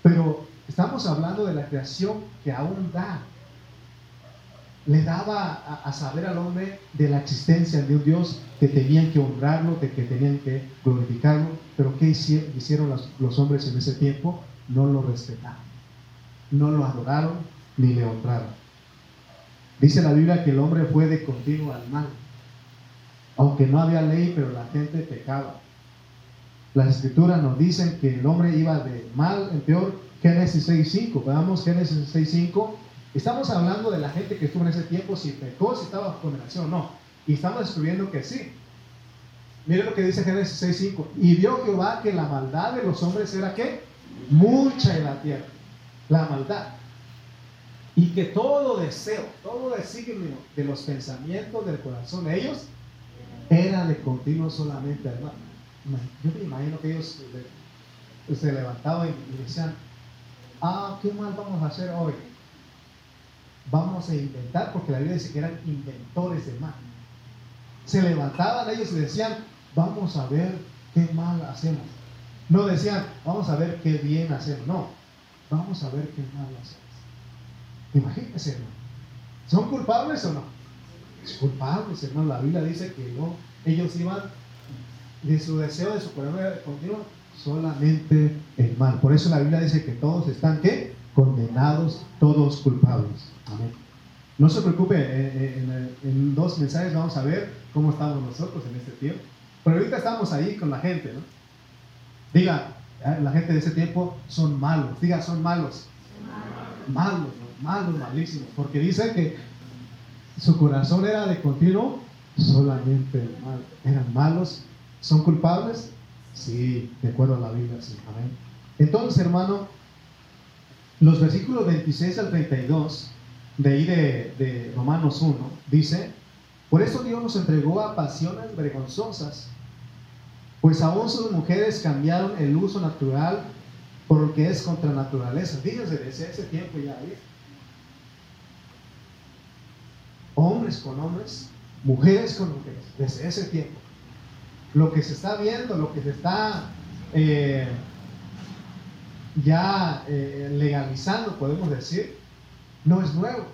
Pero estamos hablando de la creación que aún da. Le daba a, saber al hombre de la existencia de un Dios que tenían que honrarlo, de que tenían que glorificarlo. Pero ¿qué hicieron los, los hombres en ese tiempo? No lo respetaron no lo adoraron ni le honraron. Dice la Biblia que el hombre fue de continuo al mal. Aunque no había ley, pero la gente pecaba. Las escrituras nos dicen que el hombre iba de mal en peor. Génesis 6.5. Veamos Génesis 6.5. Estamos hablando de la gente que estuvo en ese tiempo, si pecó, si estaba bajo condenación o no. Y estamos descubriendo que sí. Mire lo que dice Génesis 6.5. Y vio Jehová que la maldad de los hombres era que mucha en la tierra la maldad. Y que todo deseo, todo designio de los pensamientos del corazón de ellos era de continuo solamente mal. Yo me imagino que ellos se levantaban y decían, ah, ¿qué mal vamos a hacer hoy? Vamos a inventar, porque la Biblia dice que eran inventores de mal. Se levantaban ellos y decían, vamos a ver qué mal hacemos. No decían, vamos a ver qué bien hacemos. No, Vamos a ver qué mal hacemos. Imagínense, hermano. ¿Son culpables o no? Es culpables, hermano. La Biblia dice que no. Ellos iban de su deseo, de su corazón continuo, solamente el mal. Por eso la Biblia dice que todos están, ¿qué? Condenados, todos culpables. Amén. No se preocupe, eh, eh, en, en, dos mensajes vamos a ver cómo estamos nosotros en este tiempo. Pero ahorita estamos ahí con la gente, ¿no? Diga, la gente de ese tiempo son malos. Diga, son malos. Malos, malos, malísimos. Porque dice que su corazón era de continuo solamente mal. Eran malos. ¿Son culpables? Sí, de acuerdo a la Biblia, sí. Amén. Entonces, hermano, los versículos 26 al 32 de ahí de, de Romanos 1 dice, por eso Dios nos entregó a pasiones vergonzosas pues aún sus mujeres cambiaron el uso natural por lo que es contra naturaleza. Fíjense, desde ese tiempo ya hombres con hombres, mujeres con mujeres, desde ese tiempo. Lo que se está viendo, lo que se está eh, ya eh, legalizando, podemos decir, no es nuevo.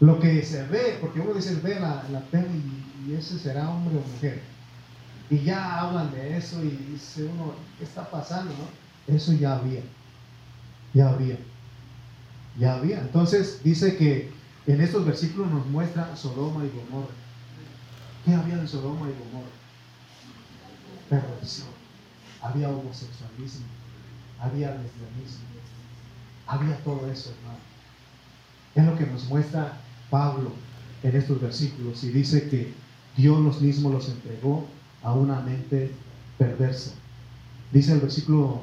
Lo que se ve, porque uno dice, ve la, la y, ese será hombre o mujer. Y ya hablan de eso y dice uno, ¿qué está pasando? Eso ya había. Ya había. Ya había. Entonces dice que en estos versículos nos muestra Sodoma y Gomorra. ¿Qué había en Sodoma y Gomorra? Perversión. Había homosexualismo. Había lesbianismo. Había todo eso, hermano. Es lo que nos muestra Pablo en estos versículos y dice que Dios los mismos los entregó a una mente perversa. Dice el versículo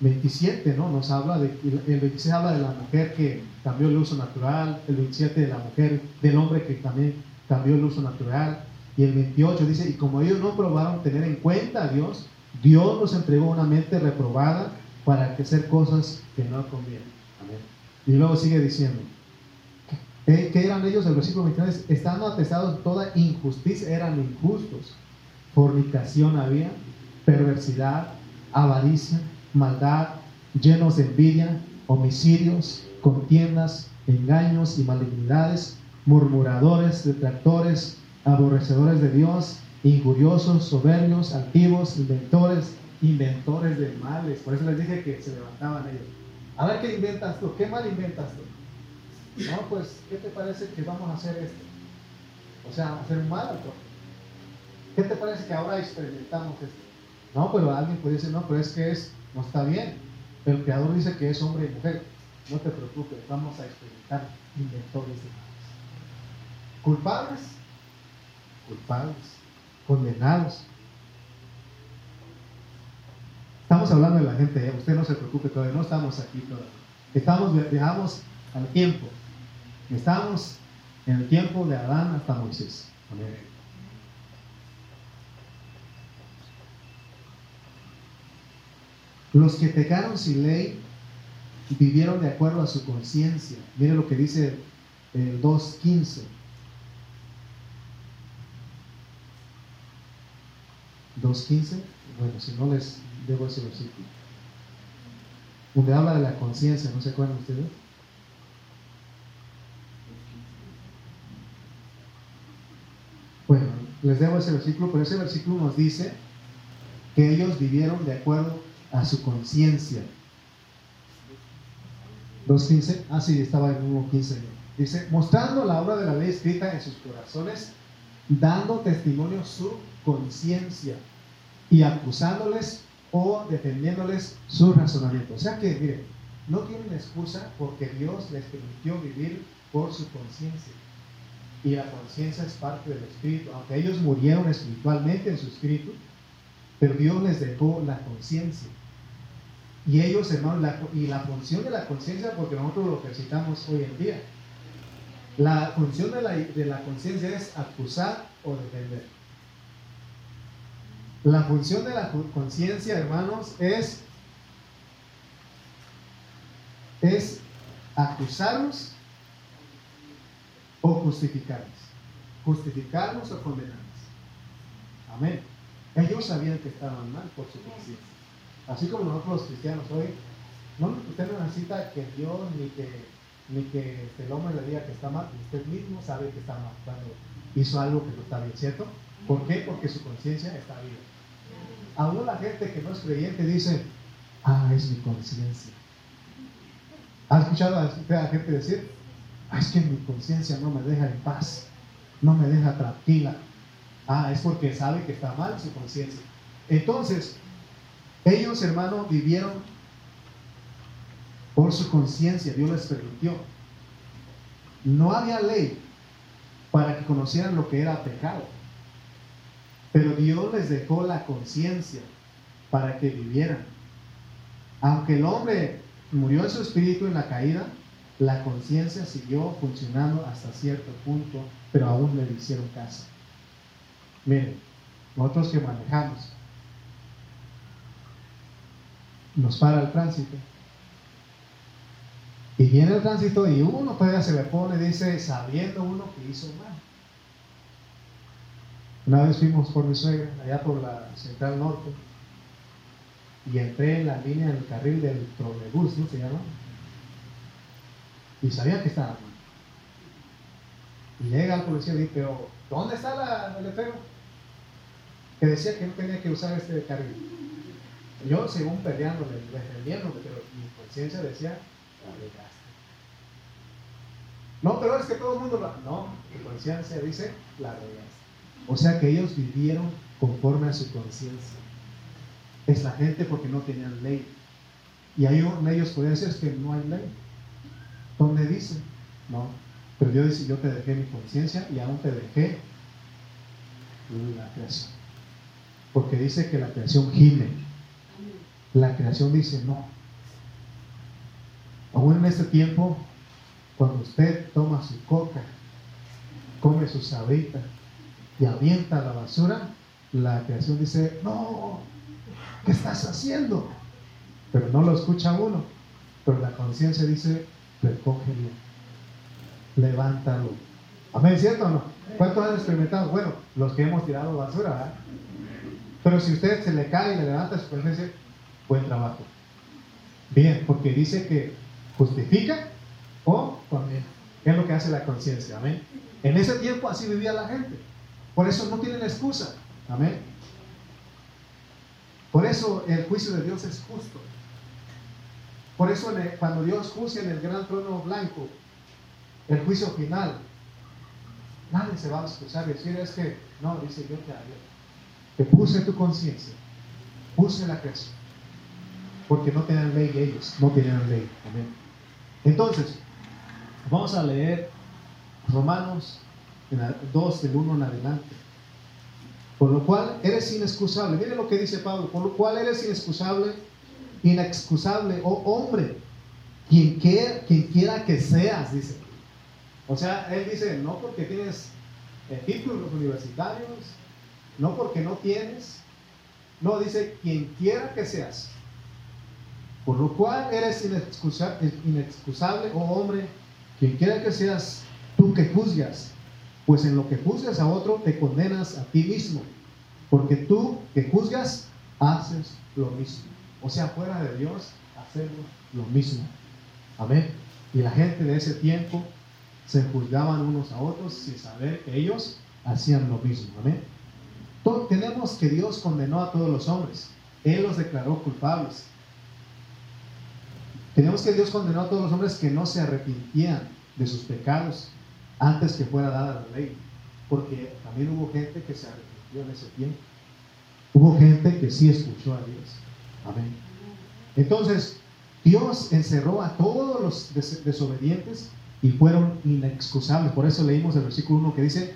27, eh, ¿no? Nos habla de, el 26 habla de la mujer que cambió el uso natural, el 27 de la mujer, del hombre que también cambió el uso natural, y el 28 dice, y como ellos no probaron tener en cuenta a Dios, Dios los entregó una mente reprobada para hacer cosas que no convienen. Amén. Y luego sigue diciendo, ¿Qué eran ellos? El versículo 29, estando atestados toda injusticia, eran injustos. Fornicación había, perversidad, avaricia, maldad, llenos de envidia, homicidios, contiendas, engaños y malignidades, murmuradores, detractores, aborrecedores de Dios, injuriosos, soberbios, altivos, inventores, inventores de males. Por eso les dije que se levantaban ellos. A ver qué inventas tú, qué mal inventas tú. No, pues, ¿qué te parece que vamos a hacer esto? O sea, hacer un mal al ¿Qué te parece que ahora experimentamos esto? No, pero alguien puede decir, no, pero es que es, no está bien. El creador dice que es hombre y mujer. No te preocupes, vamos a experimentar inventores de males. ¿Culpables? Culpables. Condenados. Estamos hablando de la gente, ¿eh? usted no se preocupe todavía, no estamos aquí todavía. Estamos, dejamos al tiempo. Estamos en el tiempo de Adán hasta Moisés. Los que pecaron sin ley vivieron de acuerdo a su conciencia. Mire lo que dice el 2.15. 2.15, bueno, si no les debo ese versículo. Donde habla de la conciencia, ¿no se acuerdan ustedes? Bueno, les debo ese versículo, pero ese versículo nos dice que ellos vivieron de acuerdo a su conciencia. 2.15, ah sí, estaba en 1.15. Dice, mostrando la obra de la ley escrita en sus corazones, dando testimonio su conciencia y acusándoles o defendiéndoles su razonamiento. O sea que, miren, no tienen excusa porque Dios les permitió vivir por su conciencia y la conciencia es parte del espíritu. Aunque ellos murieron espiritualmente en su espíritu, pero Dios les dejó la conciencia. Y ellos, hermanos, y la función de la conciencia, porque nosotros lo ejercitamos hoy en día, la función de la, de la conciencia es acusar o defender. La función de la conciencia, hermanos, es, es acusarnos o justificarnos. Justificarnos o condenarnos. Amén. Ellos sabían que estaban mal por su conciencia. Así como nosotros los cristianos hoy, no, usted no necesita que Dios ni que, ni que el hombre le diga que está mal, usted mismo sabe que está mal cuando hizo algo que no está bien, ¿cierto? ¿Por qué? Porque su conciencia está viva. Aún la gente que no es creyente dice, ah, es mi conciencia. ¿Ha escuchado a la gente decir? Ah, es que mi conciencia no me deja en paz, no me deja tranquila. Ah, es porque sabe que está mal su conciencia. Entonces, ellos, hermano, vivieron por su conciencia, Dios les permitió. No había ley para que conocieran lo que era pecado, pero Dios les dejó la conciencia para que vivieran. Aunque el hombre murió en su espíritu en la caída, la conciencia siguió funcionando hasta cierto punto, pero aún le hicieron caso. Miren, nosotros que manejamos, nos para el tránsito y viene el tránsito y uno todavía se le pone, dice, sabiendo uno que hizo mal. Una vez fuimos por mi suegra, allá por la Central Norte, y entré en la línea del carril del trolebús, ¿no se llama? Y sabía que estaba mal. Y llega el policía y dice, pero ¿dónde está la, el letrero? Que decía que no tenía que usar este carril. Yo, según peleando, defendiéndome, pero mi conciencia decía, la No, pero es que todo el mundo lo... No, mi conciencia dice, la regaste. O sea que ellos vivieron conforme a su conciencia. Es la gente porque no tenían ley. Y hay ellos pueden decir que no hay ley. ¿Dónde dice? No. Pero Dios dice, yo te dejé mi conciencia y aún te dejé la creación. Porque dice que la creación gime. La creación dice no. Aún en este tiempo, cuando usted toma su coca, come su sabrita y avienta la basura, la creación dice, no, ¿qué estás haciendo? Pero no lo escucha uno. Pero la conciencia dice, recógelo, levántalo. Amén, ¿cierto o no? ¿Cuántos han experimentado? Bueno, los que hemos tirado basura, ¿verdad? Pero si usted se le cae y le levanta su conciencia, buen trabajo. Bien, porque dice que justifica o condena. ¿Qué es lo que hace la conciencia? Amén. En ese tiempo así vivía la gente. Por eso no tienen excusa. Amén. Por eso el juicio de Dios es justo. Por eso cuando Dios juzga en el gran trono blanco, el juicio final, nadie se va a excusar y decir es que, no, dice yo te, te puse tu conciencia, puse la creación, porque no tenían ley ellos, no tenían ley. Amén. Entonces, vamos a leer Romanos 2 del 1 en adelante. Por lo cual eres inexcusable. Mire lo que dice Pablo. Por lo cual eres inexcusable, inexcusable, oh hombre, quien quiera, quien quiera que seas, dice. O sea, él dice, no porque tienes eh, títulos universitarios, no porque no tienes, no, dice, quien quiera que seas. Por lo cual eres inexcusable, inexcusable oh hombre, quien quiera que seas, tú que juzgas pues en lo que juzgas a otro te condenas a ti mismo, porque tú que juzgas haces lo mismo. O sea, fuera de Dios hacemos lo mismo. Amén. Y la gente de ese tiempo se juzgaban unos a otros sin saber que ellos hacían lo mismo. Amén. tenemos que Dios condenó a todos los hombres. Él los declaró culpables. Tenemos que Dios condenó a todos los hombres que no se arrepentían de sus pecados antes que fuera dada la ley, porque también hubo gente que se arrepintió en ese tiempo. Hubo gente que sí escuchó a Dios. Amén. Entonces, Dios encerró a todos los desobedientes y fueron inexcusables. Por eso leímos el versículo 1 que dice,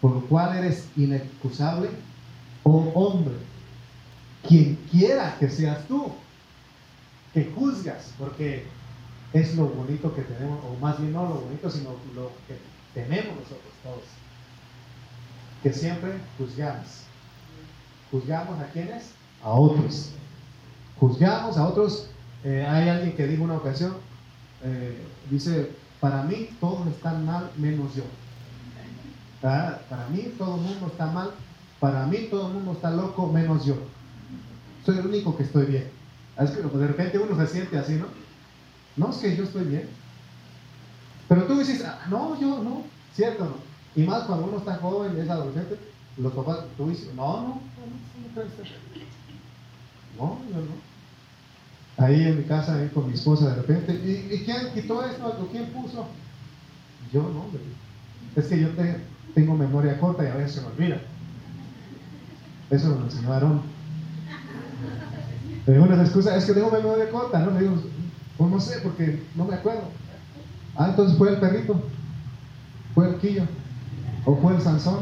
por lo cual eres inexcusable, oh hombre, quien quiera que seas tú, que juzgas, porque es lo bonito que tenemos, o más bien no lo bonito, sino lo que tenemos nosotros todos. Que siempre juzgamos. ¿Juzgamos a quiénes? A otros. Juzgamos a otros. Eh, hay alguien que dijo una ocasión, eh, dice, para mí todos están mal menos yo. Para mí todo el mundo está mal, para mí todo el mundo está loco menos yo. Soy el único que estoy bien. Es que de repente uno se siente así, ¿no? No, es que yo estoy bien. Pero tú dices, ah, no, yo no, cierto, no. Y más cuando uno está joven, es adolescente, los papás, tú dices, no, no, no, no, no, yo no. Ahí en mi casa, ahí con mi esposa, de repente, ¿y, quién quitó esto? ¿Quién puso? Yo no. Es que yo tengo memoria corta y a veces se me olvida. Eso me lo enseñó Aarón. Una excusa es que tengo memoria corta, ¿no? Le digo, pues no sé, porque no me acuerdo. Ah, entonces fue el perrito, fue el Quillo, o fue el Sansón,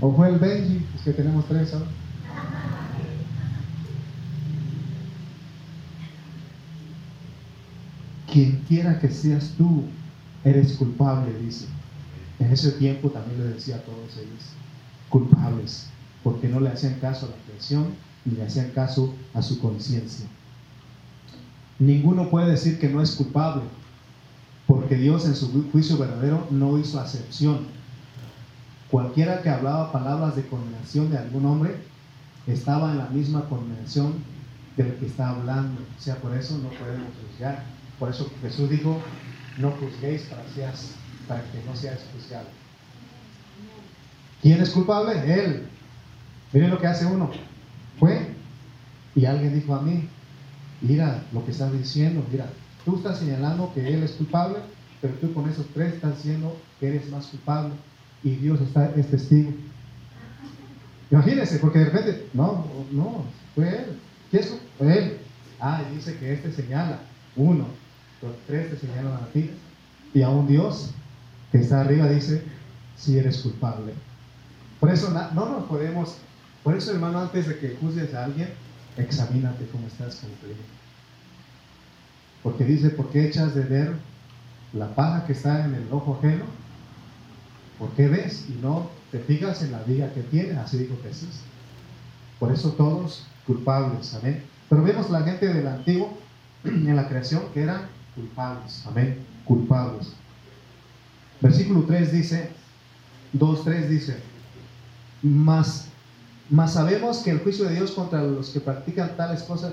o fue el Benji, es que tenemos tres ahora. Quien quiera que seas tú, eres culpable, dice. En ese tiempo también le decía a todos ellos, culpables, porque no le hacían caso a la creación y le hacían caso a su conciencia. Ninguno puede decir que no es culpable, porque Dios en su juicio verdadero no hizo acepción. Cualquiera que hablaba palabras de condenación de algún hombre estaba en la misma condenación del que está hablando. O sea, por eso no podemos juzgar. Por eso Jesús dijo, no juzguéis para, que no seas juzgado. ¿Quién es culpable? Él. Miren lo que hace uno. Fue y alguien dijo a mí, mira lo que estás diciendo, mira, tú estás señalando que él es culpable, pero tú con esos tres estás diciendo que eres más culpable y Dios está, es testigo. Imagínense, porque de repente, no, no, fue él. ¿Qué es él? Ah, dice que este señala, uno, los tres te señalan a ti. Y a un Dios que está arriba dice, si eres culpable. Por eso no nos podemos, por eso hermano, antes de que juzgues a alguien, examínate cómo estás con Porque dice, ¿por qué echas de ver la paja que está en el ojo ajeno? ¿Por qué ves y no te fijas en la viga que tiene? Así dijo Jesús. Por eso todos culpables, amén. Pero vemos la gente del antiguo en la creación que eran culpables, amén, culpables. Versículo 3 dice, 2, 3 dice, más mas sabemos que el juicio de Dios contra los que practican tales cosas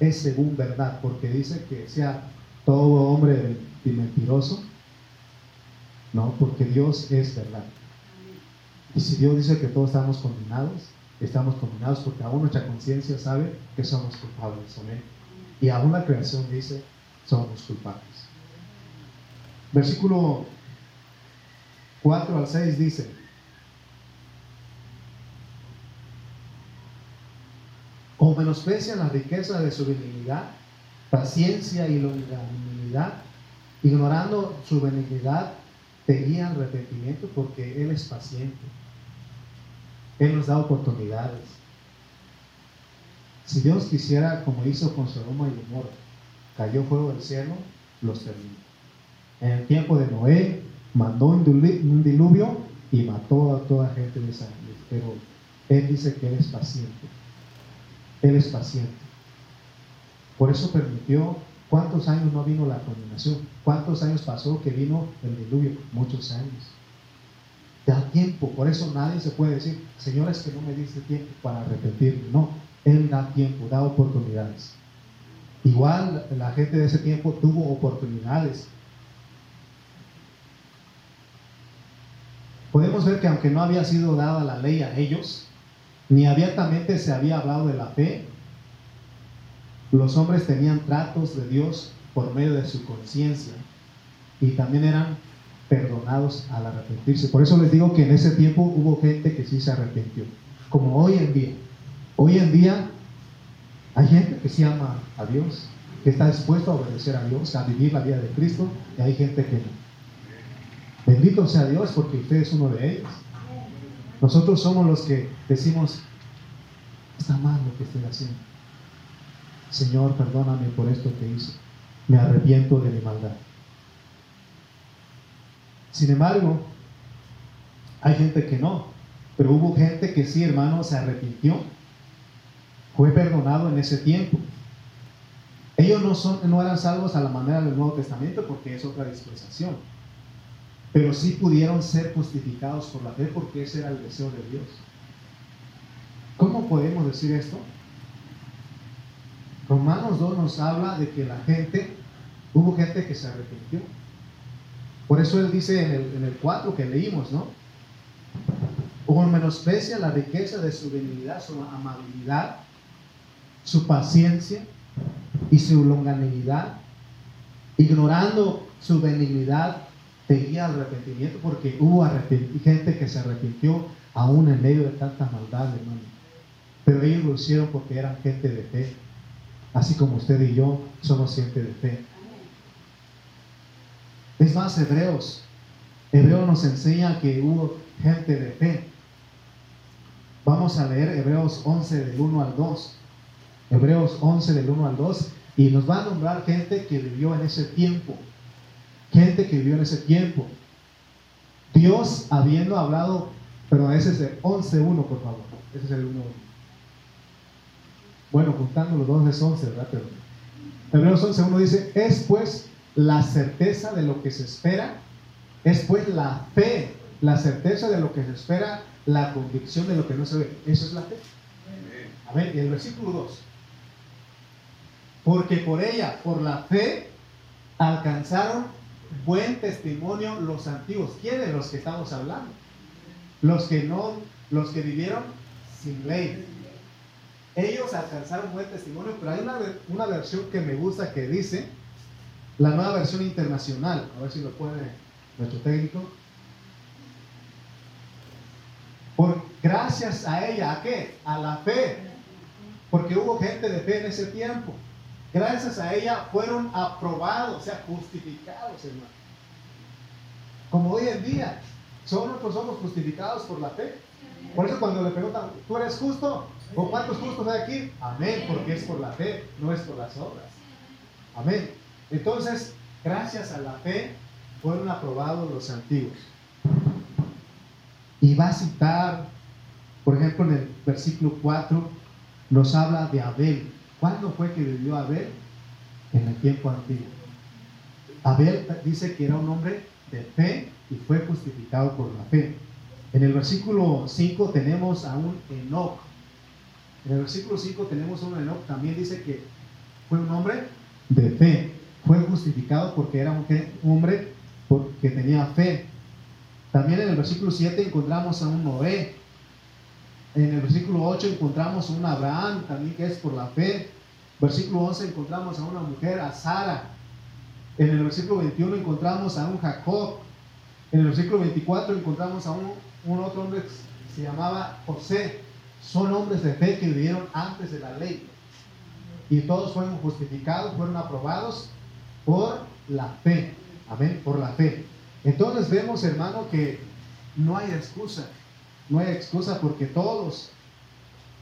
es según verdad, porque dice que sea todo hombre y mentiroso. No, porque Dios es verdad. Y si Dios dice que todos estamos condenados, estamos condenados porque aún nuestra conciencia sabe que somos culpables. Y aún la creación dice, somos culpables. Versículo 4 al 6 dice, o menosprecian la riqueza de su benignidad, paciencia y longanimidad, ignorando su benignidad, te al arrepentimiento porque Él es paciente. Él nos da oportunidades. Si Dios quisiera, como hizo con Sodoma y Gomorra, cayó fuego del cielo, los terminó. En el tiempo de Noé, mandó un diluvio y mató a toda gente de esa Pero Él dice que Él es paciente. Él es paciente. Por eso permitió, ¿cuántos años no vino la condenación? ¿Cuántos años pasó que vino el diluvio? Muchos años. Da tiempo, por eso nadie se puede decir, Señor, es que no me diste tiempo para arrepentirme. No, Él da tiempo, da oportunidades. Igual la gente de ese tiempo tuvo oportunidades. Podemos ver que aunque no había sido dada la ley a ellos, ni abiertamente se había hablado de la fe. Los hombres tenían tratos de Dios por medio de su conciencia y también eran perdonados al arrepentirse. Por eso les digo que en ese tiempo hubo gente que sí se arrepintió, como hoy en día. Hoy en día hay gente que sí ama a Dios, que está dispuesto a obedecer a Dios, a vivir la vida de Cristo, y hay gente que no. Bendito sea Dios porque usted es uno de ellos. Nosotros somos los que decimos, está mal lo que estoy haciendo. Señor, perdóname por esto que hice. Me arrepiento de mi maldad. Sin embargo, hay gente que no. Pero hubo gente que sí, hermano, se arrepintió. Fue perdonado en ese tiempo. Ellos no, son, no eran salvos a la manera del Nuevo Testamento porque es otra dispensación pero sí pudieron ser justificados por la fe porque ese era el deseo de Dios. ¿Cómo podemos decir esto? Romanos 2 nos habla de que la gente, hubo gente que se arrepintió. Por eso él dice en el, en el 4 que leímos, ¿no? O menosprecia la riqueza de su benignidad, su amabilidad, su paciencia y su longanimidad, ignorando su benignidad seguía al arrepentimiento porque hubo gente que se arrepintió aún en medio de tanta maldad, hermano. Pero ellos lo hicieron porque eran gente de fe. Así como usted y yo somos gente de fe. Es más, Hebreos. Hebreos nos enseña que hubo gente de fe. Vamos a leer Hebreos 11 del 1 al 2. Hebreos 11 del 1 al 2. Y nos va a nombrar gente que vivió en ese tiempo gente que vivió en ese tiempo. Dios habiendo hablado, pero ese es el 11.1, por favor. Ese es el 1. Bueno, juntando los dos es 11, ¿verdad? Pero Hebreos 11.1 dice, es pues la certeza de lo que se espera, es pues la fe, la certeza de lo que se espera, la convicción de lo que no se ve. Eso es la fe. A ver, y el versículo 2. Porque por ella, por la fe, alcanzaron buen testimonio los antiguos. ¿Quiénes los que estamos hablando? Los que no, los que vivieron sin ley. Ellos alcanzaron buen testimonio, pero hay una, una versión que me gusta que dice, la nueva versión internacional, a ver si lo puede nuestro técnico. Por, gracias a ella, ¿a qué? A la fe. Porque hubo gente de fe en ese tiempo. Gracias a ella fueron aprobados, o sea, justificados, hermano. Como hoy en día, nosotros somos justificados por la fe. Por eso cuando le preguntan, ¿tú eres justo? ¿O cuántos justos hay aquí? Amén, porque es por la fe, no es por las obras. Amén. Entonces, gracias a la fe fueron aprobados los antiguos. Y va a citar, por ejemplo, en el versículo 4, nos habla de Abel. ¿Cuándo fue que vivió Abel? En el tiempo antiguo. Abel dice que era un hombre de fe y fue justificado por la fe. En el versículo 5 tenemos a un Enoch. En el versículo 5 tenemos a un Enoch, también dice que fue un hombre de fe. Fue justificado porque era un hombre que tenía fe. También en el versículo 7 encontramos a un Noé. En el versículo 8 encontramos a un Abraham, también que es por la fe. Versículo 11 encontramos a una mujer, a Sara. En el versículo 21 encontramos a un Jacob. En el versículo 24 encontramos a un, un otro hombre que se llamaba José. Son hombres de fe que vivieron antes de la ley. Y todos fueron justificados, fueron aprobados por la fe. Amén, por la fe. Entonces vemos, hermano, que no hay excusa. No hay excusa porque todos,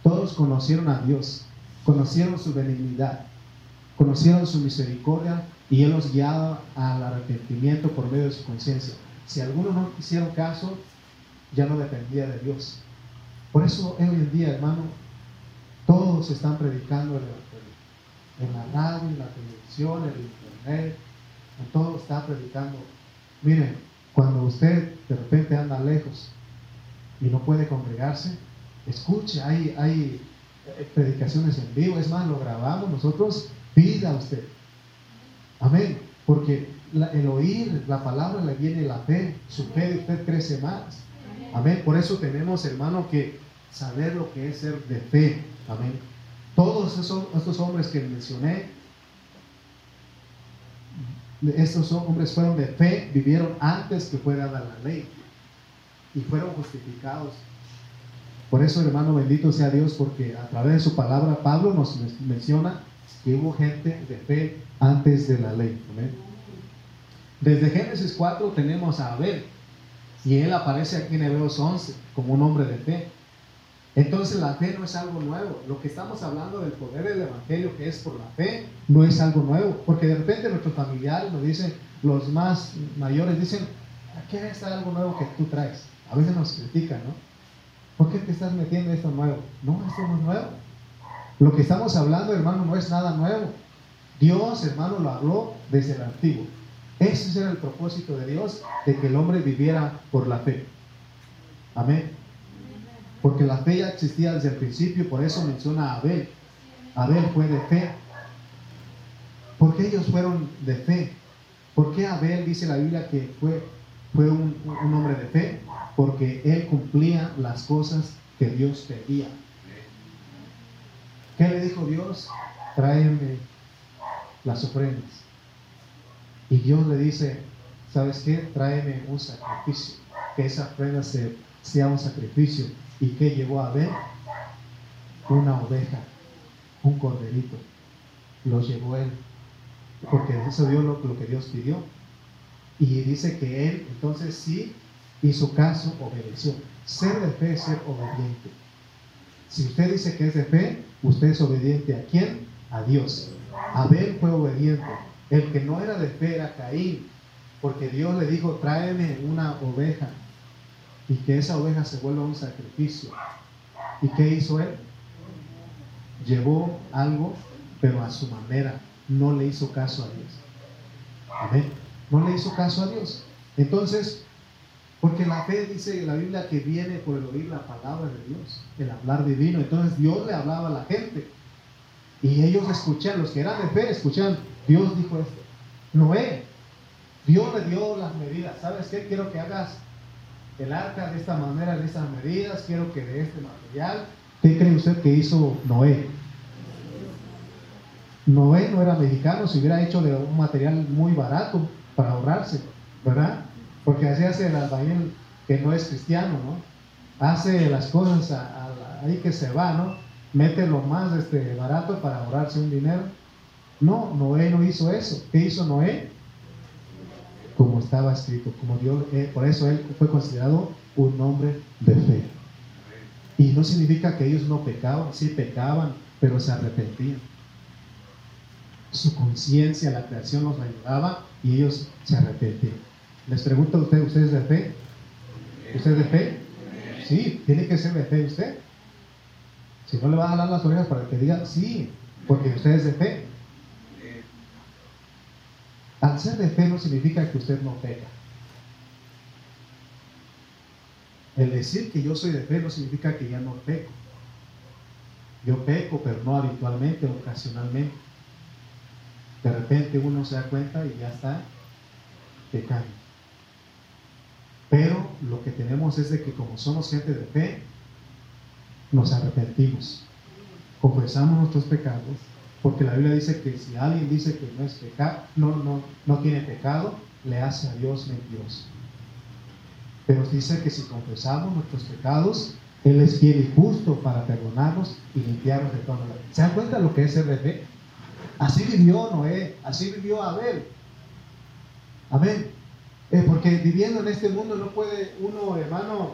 todos conocieron a Dios, conocieron su benignidad, conocieron su misericordia y Él los guiaba al arrepentimiento por medio de su conciencia. Si algunos no hicieron caso, ya no dependía de Dios. Por eso hoy en día, hermano, todos están predicando el en la radio, en la televisión, en el internet, en todo está predicando. Miren, cuando usted de repente anda lejos y no puede congregarse, escuche, hay, hay eh, predicaciones en vivo, es más, lo grabamos nosotros, pida usted. Amén, porque el oír la palabra le viene la fe, su fe de usted crece más. Amén, por eso tenemos, hermano, que saber lo que es ser de fe. Amén. Todos esos, estos hombres que mencioné, estos hombres fueron de fe, vivieron antes que fuera dada la ley y fueron justificados. Por eso, hermano, bendito sea Dios, porque a través de su palabra Pablo nos menciona que hubo gente de fe antes de la ley. Desde Génesis 4 tenemos a Abel y él aparece aquí en Hebreos 11 como un hombre de fe. Entonces la fe no es algo nuevo. Lo que estamos hablando del poder del Evangelio, que es por la fe, no es algo nuevo. Porque de repente nuestros familiares nos dicen, los más mayores dicen, ¿qué es algo nuevo que tú traes? A veces nos critican, ¿no? ¿Por qué te estás metiendo esto nuevo? No, esto no nuevo. Lo que estamos hablando, hermano, no es nada nuevo. Dios, hermano, lo habló desde el antiguo. Ese era el propósito de Dios, de que el hombre viviera por la fe. Amén. Porque la fe ya existía desde el principio, por eso menciona a Abel. Abel fue de fe. ¿Por qué ellos fueron de fe? ¿Por qué Abel dice la Biblia que fue, fue un, hombre de fe? Porque él cumplía las cosas que Dios pedía. ¿Qué le dijo Dios? Tráeme las ofrendas. Y Dios le dice, ¿sabes qué? Tráeme un sacrificio. Que esa ofrenda sea un sacrificio ¿Y qué llevó a ver? Una oveja, un corderito. Lo llevó él. Porque eso dio lo, lo que Dios pidió. Y dice que él entonces sí hizo caso, obedeció. Ser de fe es ser obediente. Si usted dice que es de fe, usted es obediente a quién? A Dios. Abel fue obediente. El que no era de fe era Caín, porque Dios le dijo, tráeme una oveja y que esa oveja se vuelva un sacrificio. ¿Y qué hizo él? Llevó algo, pero a su manera, no le hizo caso a Dios. Amén. No le hizo caso a Dios. Entonces, porque la fe dice en la Biblia que viene por el oír la palabra de Dios, el hablar divino. Entonces Dios le hablaba a la gente. Y ellos escuchan, los que eran de fe, escuchan, Dios dijo esto. Noé, Dios le dio las medidas. ¿Sabes qué? Quiero que hagas el arca de esta manera, de estas medidas, quiero que de este material. ¿Qué cree usted que hizo Noé? Noé no era mexicano, se hubiera hecho de un material muy barato para ahorrarse, ¿verdad? Porque así hace el albañil que no es cristiano, ¿no? Hace las cosas ahí que se va, ¿no? Mete lo más este, barato para ahorrarse un dinero. No, Noé no hizo eso. ¿Qué hizo Noé? Como estaba escrito, como Dios, eh, por eso él fue considerado un hombre de fe. Y no significa que ellos no pecaban, sí pecaban, pero se arrepentían su conciencia, la creación los ayudaba y ellos se arrepentían. Les pregunto a ustedes, ¿ustedes de fe? ¿Ustedes de fe? Sí, tiene que ser de fe usted. Si no le va a jalar las orejas para que diga, sí, porque usted es de fe. Al ser de fe no significa que usted no peca. El decir que yo soy de fe no significa que ya no peco. Yo peco, pero no habitualmente, ocasionalmente. De repente uno se da cuenta y ya está pecando. Pero lo que tenemos es de que como somos gente de fe, nos arrepentimos, confesamos nuestros pecados, porque la Biblia dice que si alguien dice que no es pecado, no, no, no tiene pecado, le hace a Dios mentiroso. Pero dice que si confesamos nuestros pecados, Él es fiel justo para perdonarnos y limpiarnos de toda la ¿Se dan cuenta lo que es ser de? Así vivió Noé, así vivió Abel. Amén. Porque viviendo en este mundo no puede uno, hermano,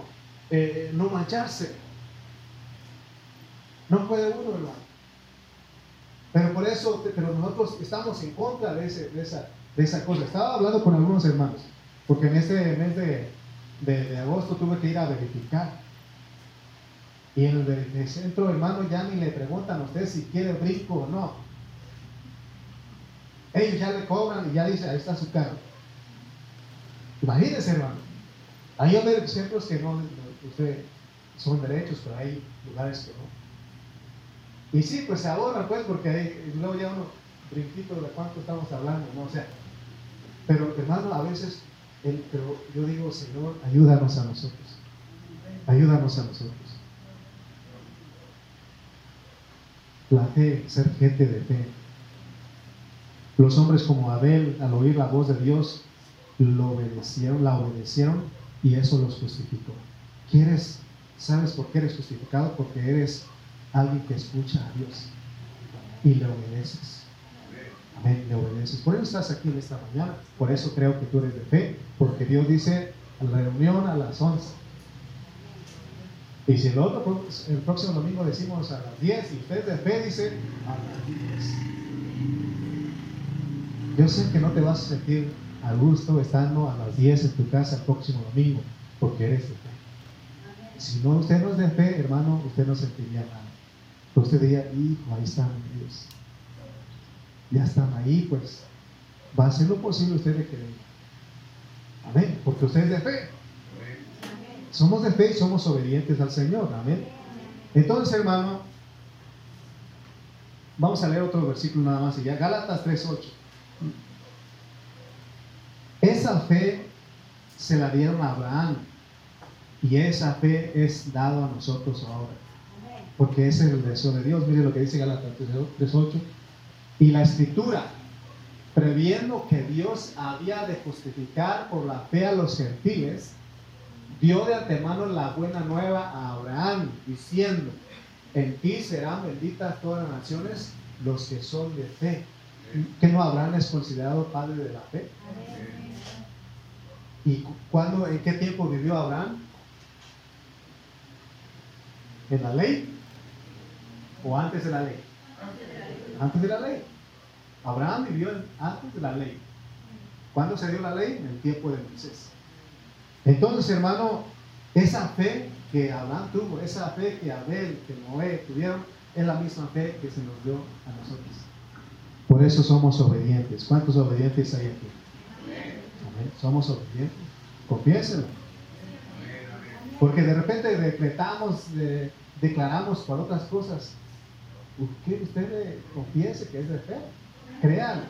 eh, no mancharse. No puede uno, hermano. Pero por eso, pero nosotros estamos en contra de, ese, de, esa, de esa cosa. Estaba hablando con algunos hermanos, porque en este mes de, de, agosto tuve que ir a verificar. Y en el, centro, hermano, ya ni le preguntan a usted si quiere brinco o no. Ellos ya le cobran y ya dice, ahí está su carro. Imagínense, hermano. Hay otros centros que no, usted, son derechos, pero hay lugares que no. Y sí, pues se ahorra, pues, porque hay, luego ya uno, brinquito de cuánto estamos hablando, ¿no? O sea, pero hermano, a veces, pero yo digo, Señor, ayúdanos a nosotros. Ayúdanos a nosotros. La ser gente de fe. Los hombres como Abel, al oír la voz de Dios, lo obedecieron, la obedecieron y eso los justificó. ¿Quieres? ¿Sabes por qué eres justificado? Porque eres alguien que escucha a Dios y le obedeces. Amén, le obedeces. Por eso estás aquí en esta mañana. Por eso creo que tú eres de fe. Porque Dios dice reunión a las 11. Y si el, otro, el próximo domingo decimos a las 10 y usted de fe dice a las 10. Yo sé que no te vas a sentir a gusto estando a las 10 en tu casa el próximo domingo, porque eres de fe. Si no, usted no es de fe, hermano, usted no sentiría nada. Pero usted diría, hijo, ahí están. Ya están ahí, pues va a ser lo posible usted de que Amén, porque usted es de fe. Somos de fe y somos obedientes al Señor. Amén. Entonces, hermano, vamos a leer otro versículo nada más y ya. Gálatas 3.8. Esa fe se la dieron a Abraham y esa fe es dado a nosotros ahora. Porque ese es el deseo de Dios. Mire lo que dice Galatas 3.8. Y la escritura, previendo que Dios había de justificar por la fe a los gentiles, dio de antemano la buena nueva a Abraham, diciendo, en ti serán benditas todas las naciones los que son de fe. ¿Que no Abraham es considerado padre de la fe? ¿Y cuándo, en qué tiempo vivió Abraham? ¿En la ley? ¿O antes de la ley? Antes de la ley. Abraham vivió antes de la ley. ¿Cuándo se dio la ley? En el tiempo de Moisés. Entonces, hermano, esa fe que Abraham tuvo, esa fe que Abel, que Noé tuvieron, es la misma fe que se nos dio a nosotros Por eso somos obedientes. ¿Cuántos obedientes hay aquí? Amén. Somos obedientes. Confiéselo. Porque de repente decretamos, declaramos por otras cosas. Usted, usted confiese que es de fe. Créalo.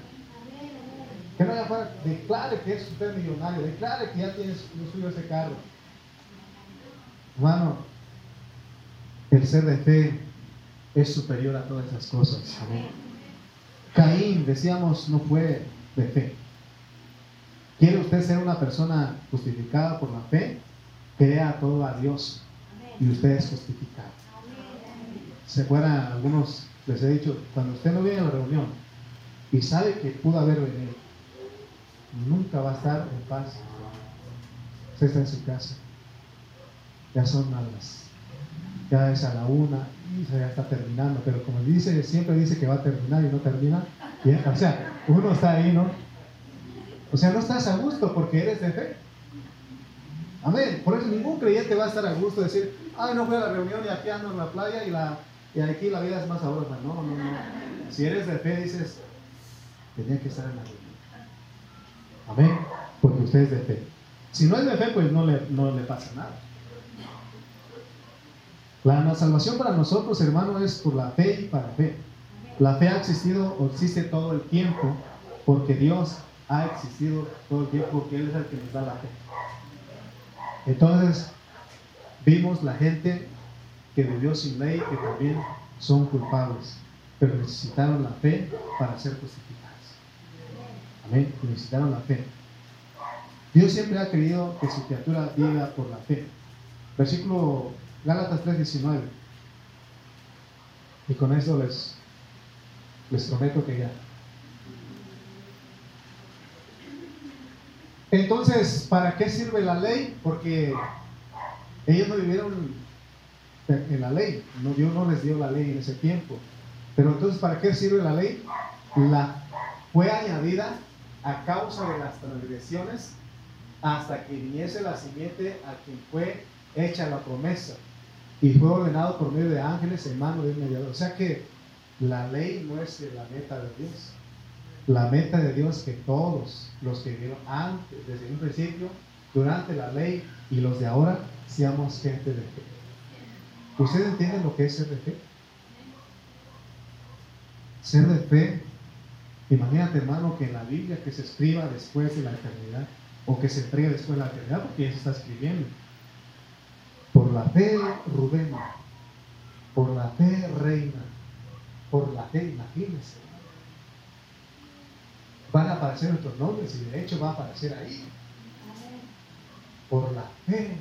Que no haya fuera, declare que es usted millonario, declare que ya tiene lo suyo ese carro. Hermano, el ser de fe es superior a todas esas cosas. Amén. Caín, decíamos, no fue de fe. ¿Quiere usted ser una persona justificada por la fe? Crea todo a Dios y usted es justificado. Se fueran algunos, les he dicho, cuando usted no viene a la reunión y sabe que pudo haber venido, nunca va a estar en paz. Usted está en su casa. Ya son malas. Ya es a la una ya está terminando. Pero como dice, siempre dice que va a terminar y no termina. o sea, uno está ahí, ¿no? O sea, no estás a gusto porque eres de fe. Amén. Por eso ningún creyente va a estar a gusto de decir, ay, no fui a la reunión y aquí ando en la playa y, la, y aquí la vida es más sabrosa. No, no, no. Si eres de fe, dices, tenía que estar en la reunión. Amén. Porque usted es de fe. Si no es de fe, pues no le, no le pasa nada. La salvación para nosotros, hermano, es por la fe y para fe. La fe ha existido o existe todo el tiempo porque Dios ha existido todo el tiempo porque Él es el que nos da la fe. Entonces, vimos la gente que vivió sin ley que también son culpables, pero necesitaron la fe para ser justificados. Amén. necesitaron la fe. Dios siempre ha querido que su criatura viva por la fe. Versículo Gálatas 3:19. Y con eso les, les prometo que ya. Entonces, ¿para qué sirve la ley? Porque ellos no vivieron en la ley. No, Dios no les dio la ley en ese tiempo. Pero entonces, ¿para qué sirve la ley? La fue añadida a causa de las transgresiones hasta que viniese la simiente a quien fue hecha la promesa y fue ordenado por medio de ángeles en mano de un mediador. O sea que la ley no es la meta de Dios. La meta de Dios es que todos los que vivieron antes, desde un principio, durante la ley y los de ahora, seamos gente de fe. ¿Ustedes entienden lo que es ser de fe? Ser de fe Imagínate, hermano, que en la Biblia que se escriba después de la eternidad, o que se entregue después de la eternidad, porque ya se está escribiendo. La fe, Rubén, por la fe, reina, por la fe, imagínense. Van a aparecer nuestros nombres y de hecho va a aparecer ahí. Por la fe,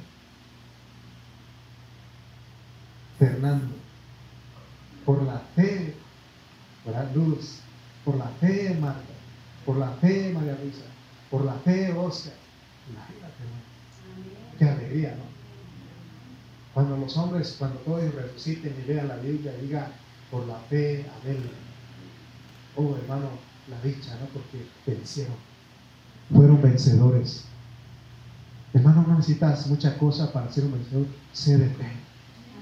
Fernando, por la fe, la luz, por la fe, Marta. Por la fe, María Luisa. Por la fe, Oscar. Imagínate, ¿no? Qué alegría, ¿no? Cuando los hombres, cuando todos resuciten y vean la Biblia, diga por la fe, Abel. Oh, hermano, la dicha, ¿no? Porque vencieron. Fueron vencedores. Hermano, no necesitas mucha cosa para ser un vencedor. Sé de fe.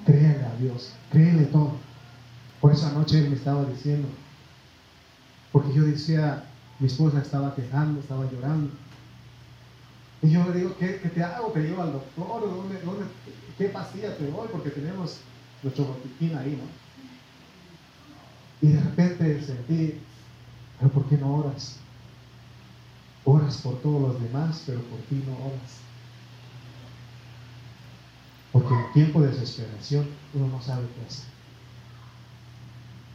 Créele a Dios. Créele todo. Por esa noche él me estaba diciendo, porque yo decía, mi esposa estaba quejando, estaba llorando. Y yo le digo, ¿qué, te hago? ¿Te llevo al doctor? ¿Dónde, dónde, ¿Qué pastilla te doy? Porque tenemos nuestro botiquín ahí, ¿no? Y de repente sentí, pero ¿por qué no oras? Oras por todos los demás, pero por ti no oras. Porque en tiempo de desesperación uno no sabe qué hacer.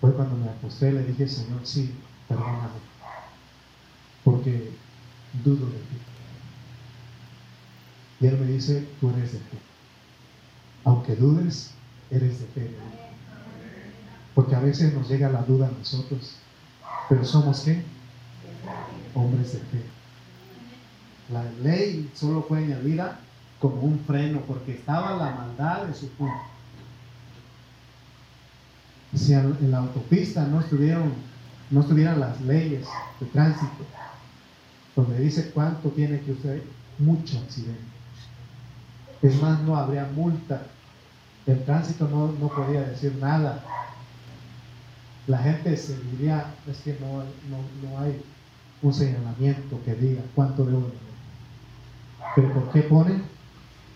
Fue cuando me acosté y le dije, Señor, sí, perdóname, porque dudo de ti. Y él me dice, tú eres de fe. Aunque dudes, eres de fe. Porque a veces nos llega la duda a nosotros, pero somos qué? Hombres de fe. La ley solo fue añadida como un freno, porque estaba la maldad en su punto. Si en la autopista no estuvieron no estuvieran las leyes de tránsito, donde dice cuánto tiene que usar, mucho accidente. Es más, no habría multa. El tránsito no, no podía decir nada. la gente se diría, es que no, no, hay un señalamiento que diga cuánto debo Pero ¿por qué ponen?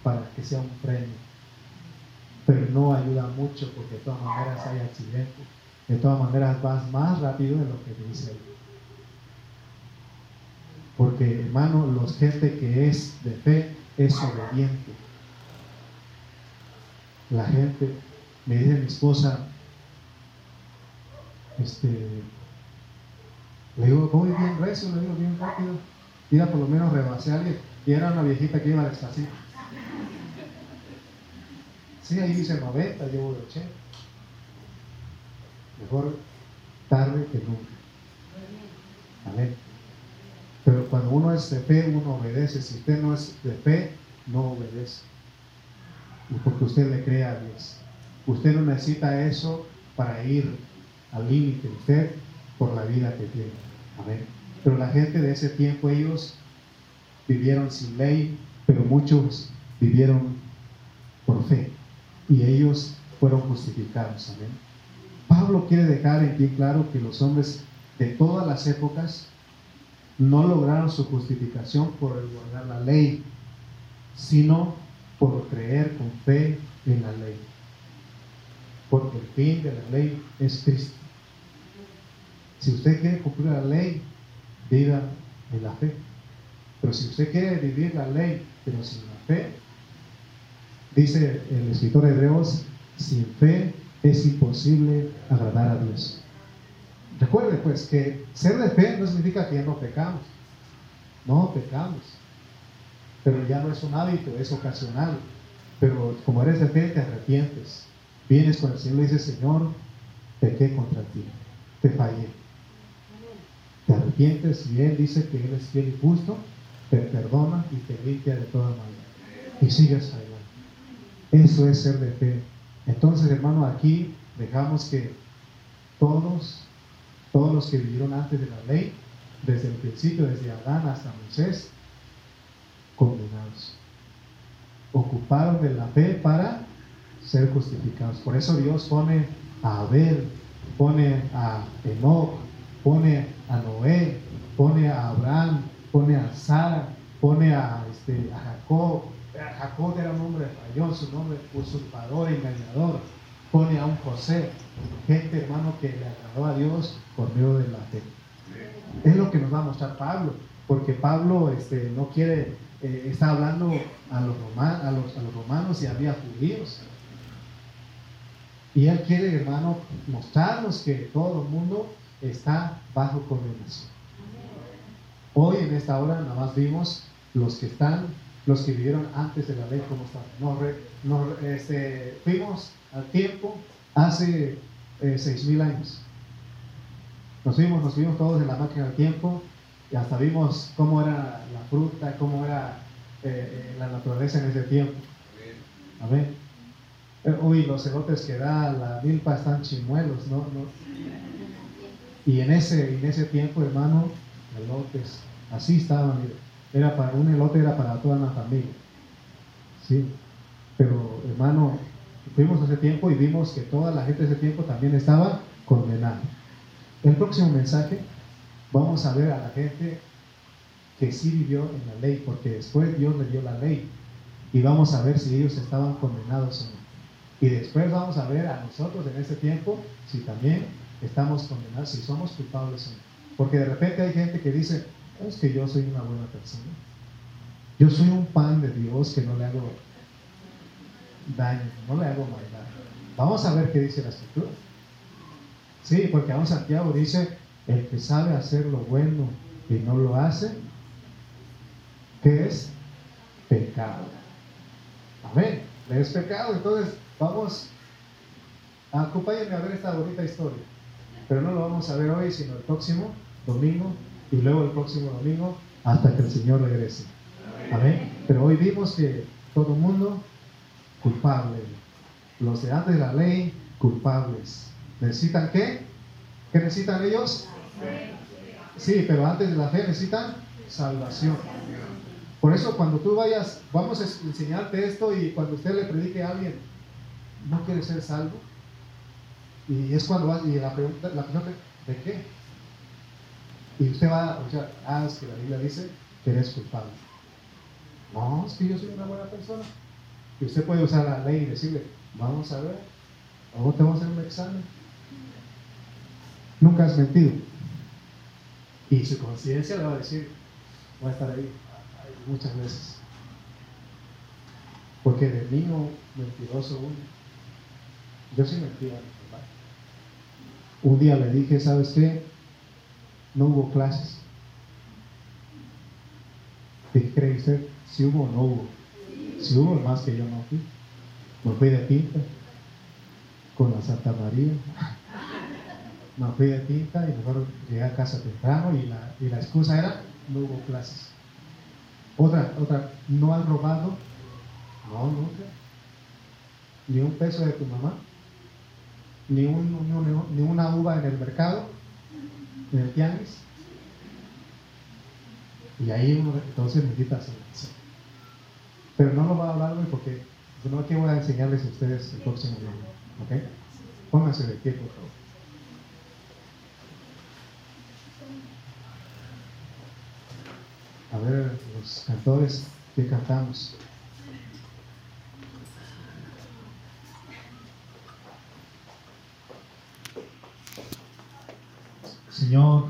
Para que sea un premio. Pero no ayuda mucho porque de todas maneras hay accidentes. De todas maneras vas más rápido de lo que dice él. Porque hermano, los gente que es de fe es obediente. La gente, me dice mi esposa, este, le digo, voy bien recio, le digo bien rápido. Iba por lo menos rebasé a alguien y era una viejita que iba despacito. Sí, ahí dice 90, llevo de 80. Mejor tarde que nunca. Amén. Pero cuando uno es de fe, uno obedece. Si usted no es de fe, no obedece. Y porque usted le cree a Dios. Usted no necesita eso para ir al límite, usted por la vida que tiene. Amén. Pero la gente de ese tiempo, ellos vivieron sin ley, pero muchos vivieron por fe. Y ellos fueron justificados. Amén. Pablo quiere dejar en bien claro que los hombres de todas las épocas no lograron su justificación por guardar la ley, sino por creer con fe en la ley. Porque el fin de la ley es Cristo. Si usted quiere cumplir la ley, viva en la fe. Pero si usted quiere vivir la ley, pero sin la fe, dice el escritor de Hebreos, sin fe es imposible agradar a Dios. Recuerde pues que ser de fe no significa que no pecamos. No, pecamos. Pero ya no es un hábito, es ocasional. Pero como eres de fe, te arrepientes. Vienes con el Señor y dices, Señor, pequé contra ti, te fallé. Te arrepientes y Él dice que Él es fiel y justo, te perdona y te limpia de toda manera. Y sigues adelante. Eso es ser de fe. Entonces, hermano, aquí dejamos que todos todos los que vivieron antes de la ley, desde el principio, desde Adán hasta Moisés, condenados. Ocuparon de la fe para ser justificados. Por eso Dios pone a Abel, pone a Enoch, pone a Noé, pone a Abraham, pone a Sara, pone a, este, a Jacob. Jacob era un hombre fallón, su nombre usurpador, engañador. Pone a un José, gente hermano que le agradó a Dios por medio de la fe. Es lo que nos va a mostrar Pablo, porque Pablo este, no quiere, eh, está hablando a los, a, los, a los romanos y había judíos. Y él quiere, hermano, mostrarnos que todo el mundo está bajo condenación. Hoy en esta hora nada más vimos los que están, los que vivieron antes de la ley, cómo están. Nos, este, fuimos al tiempo hace eh, seis mil años. Nos vimos, nos vimos todos en la máquina del tiempo y hasta vimos cómo era la fruta, cómo era eh, eh, la naturaleza en ese tiempo. Amén. Uy, los elotes que da la milpa están chimuelos, ¿no? Y en ese, en ese tiempo, hermano, elotes, así estaban. Era para un elote, era para toda la familia. Sí. Pero, hermano, fuimos ese tiempo y vimos que toda la gente de ese tiempo también estaba condenada. El próximo mensaje vamos a ver a la gente que sí vivió en la ley, porque después Dios le dio la ley y vamos a ver si ellos estaban condenados o no. Y después vamos a ver a nosotros en ese tiempo si también estamos condenados, si somos culpables o no. Porque de repente hay gente que dice, es que yo soy una buena persona. Yo soy un pan de Dios que no le hago daño, no le hago maldad. Vamos a ver qué dice la escritura. Sí, porque aún Santiago dice, el que sabe hacer lo bueno y no lo hace, ¿qué es? Pecado. Amén. Es pecado. Entonces, vamos, acompáñenme a ver esta bonita historia. Pero no lo vamos a ver hoy, sino el próximo domingo y luego el próximo domingo hasta que el Señor regrese. Amén. Pero hoy vimos que todo mundo culpable. Los de antes de la ley, culpables. ¿Necesitan qué? ¿Qué necesitan ellos? Sí, pero antes de la fe necesitan salvación. Por eso cuando tú vayas, vamos a enseñarte esto y cuando usted le predique a alguien, ¿no quiere ser salvo? Y es cuando va, y la pregunta, la pregunta, ¿de qué? Y usted va a sea, ah, es que la Biblia dice que eres culpable. No, es que yo soy una buena persona. Y usted puede usar la ley y decirle, vamos a ver, vamos a hacer un examen. Nunca has mentido. Y su conciencia le va a decir, voy a estar ahí muchas veces. Porque de niño mentiroso uno, yo sí mentía. Un día le dije, ¿sabes qué? No hubo clases. ¿Qué cree usted? Si hubo o no hubo. Si hubo, más que yo no fui. Me fui de pinta con la Santa María. Me fui de pinta y mejor llegué a casa temprano y la, y la excusa era no hubo clases. Otra, otra, ¿no han robado? No, nunca. Ni un peso de tu mamá. Ni, un, ni una uva en el mercado, en el tianguis. Y ahí uno entonces necesita hacer Pero no lo voy a hablar hoy porque no que voy a enseñarles a ustedes el próximo día. ¿Ok? Pónganse de pie, por favor. A ver, los cantores que cantamos. Señor,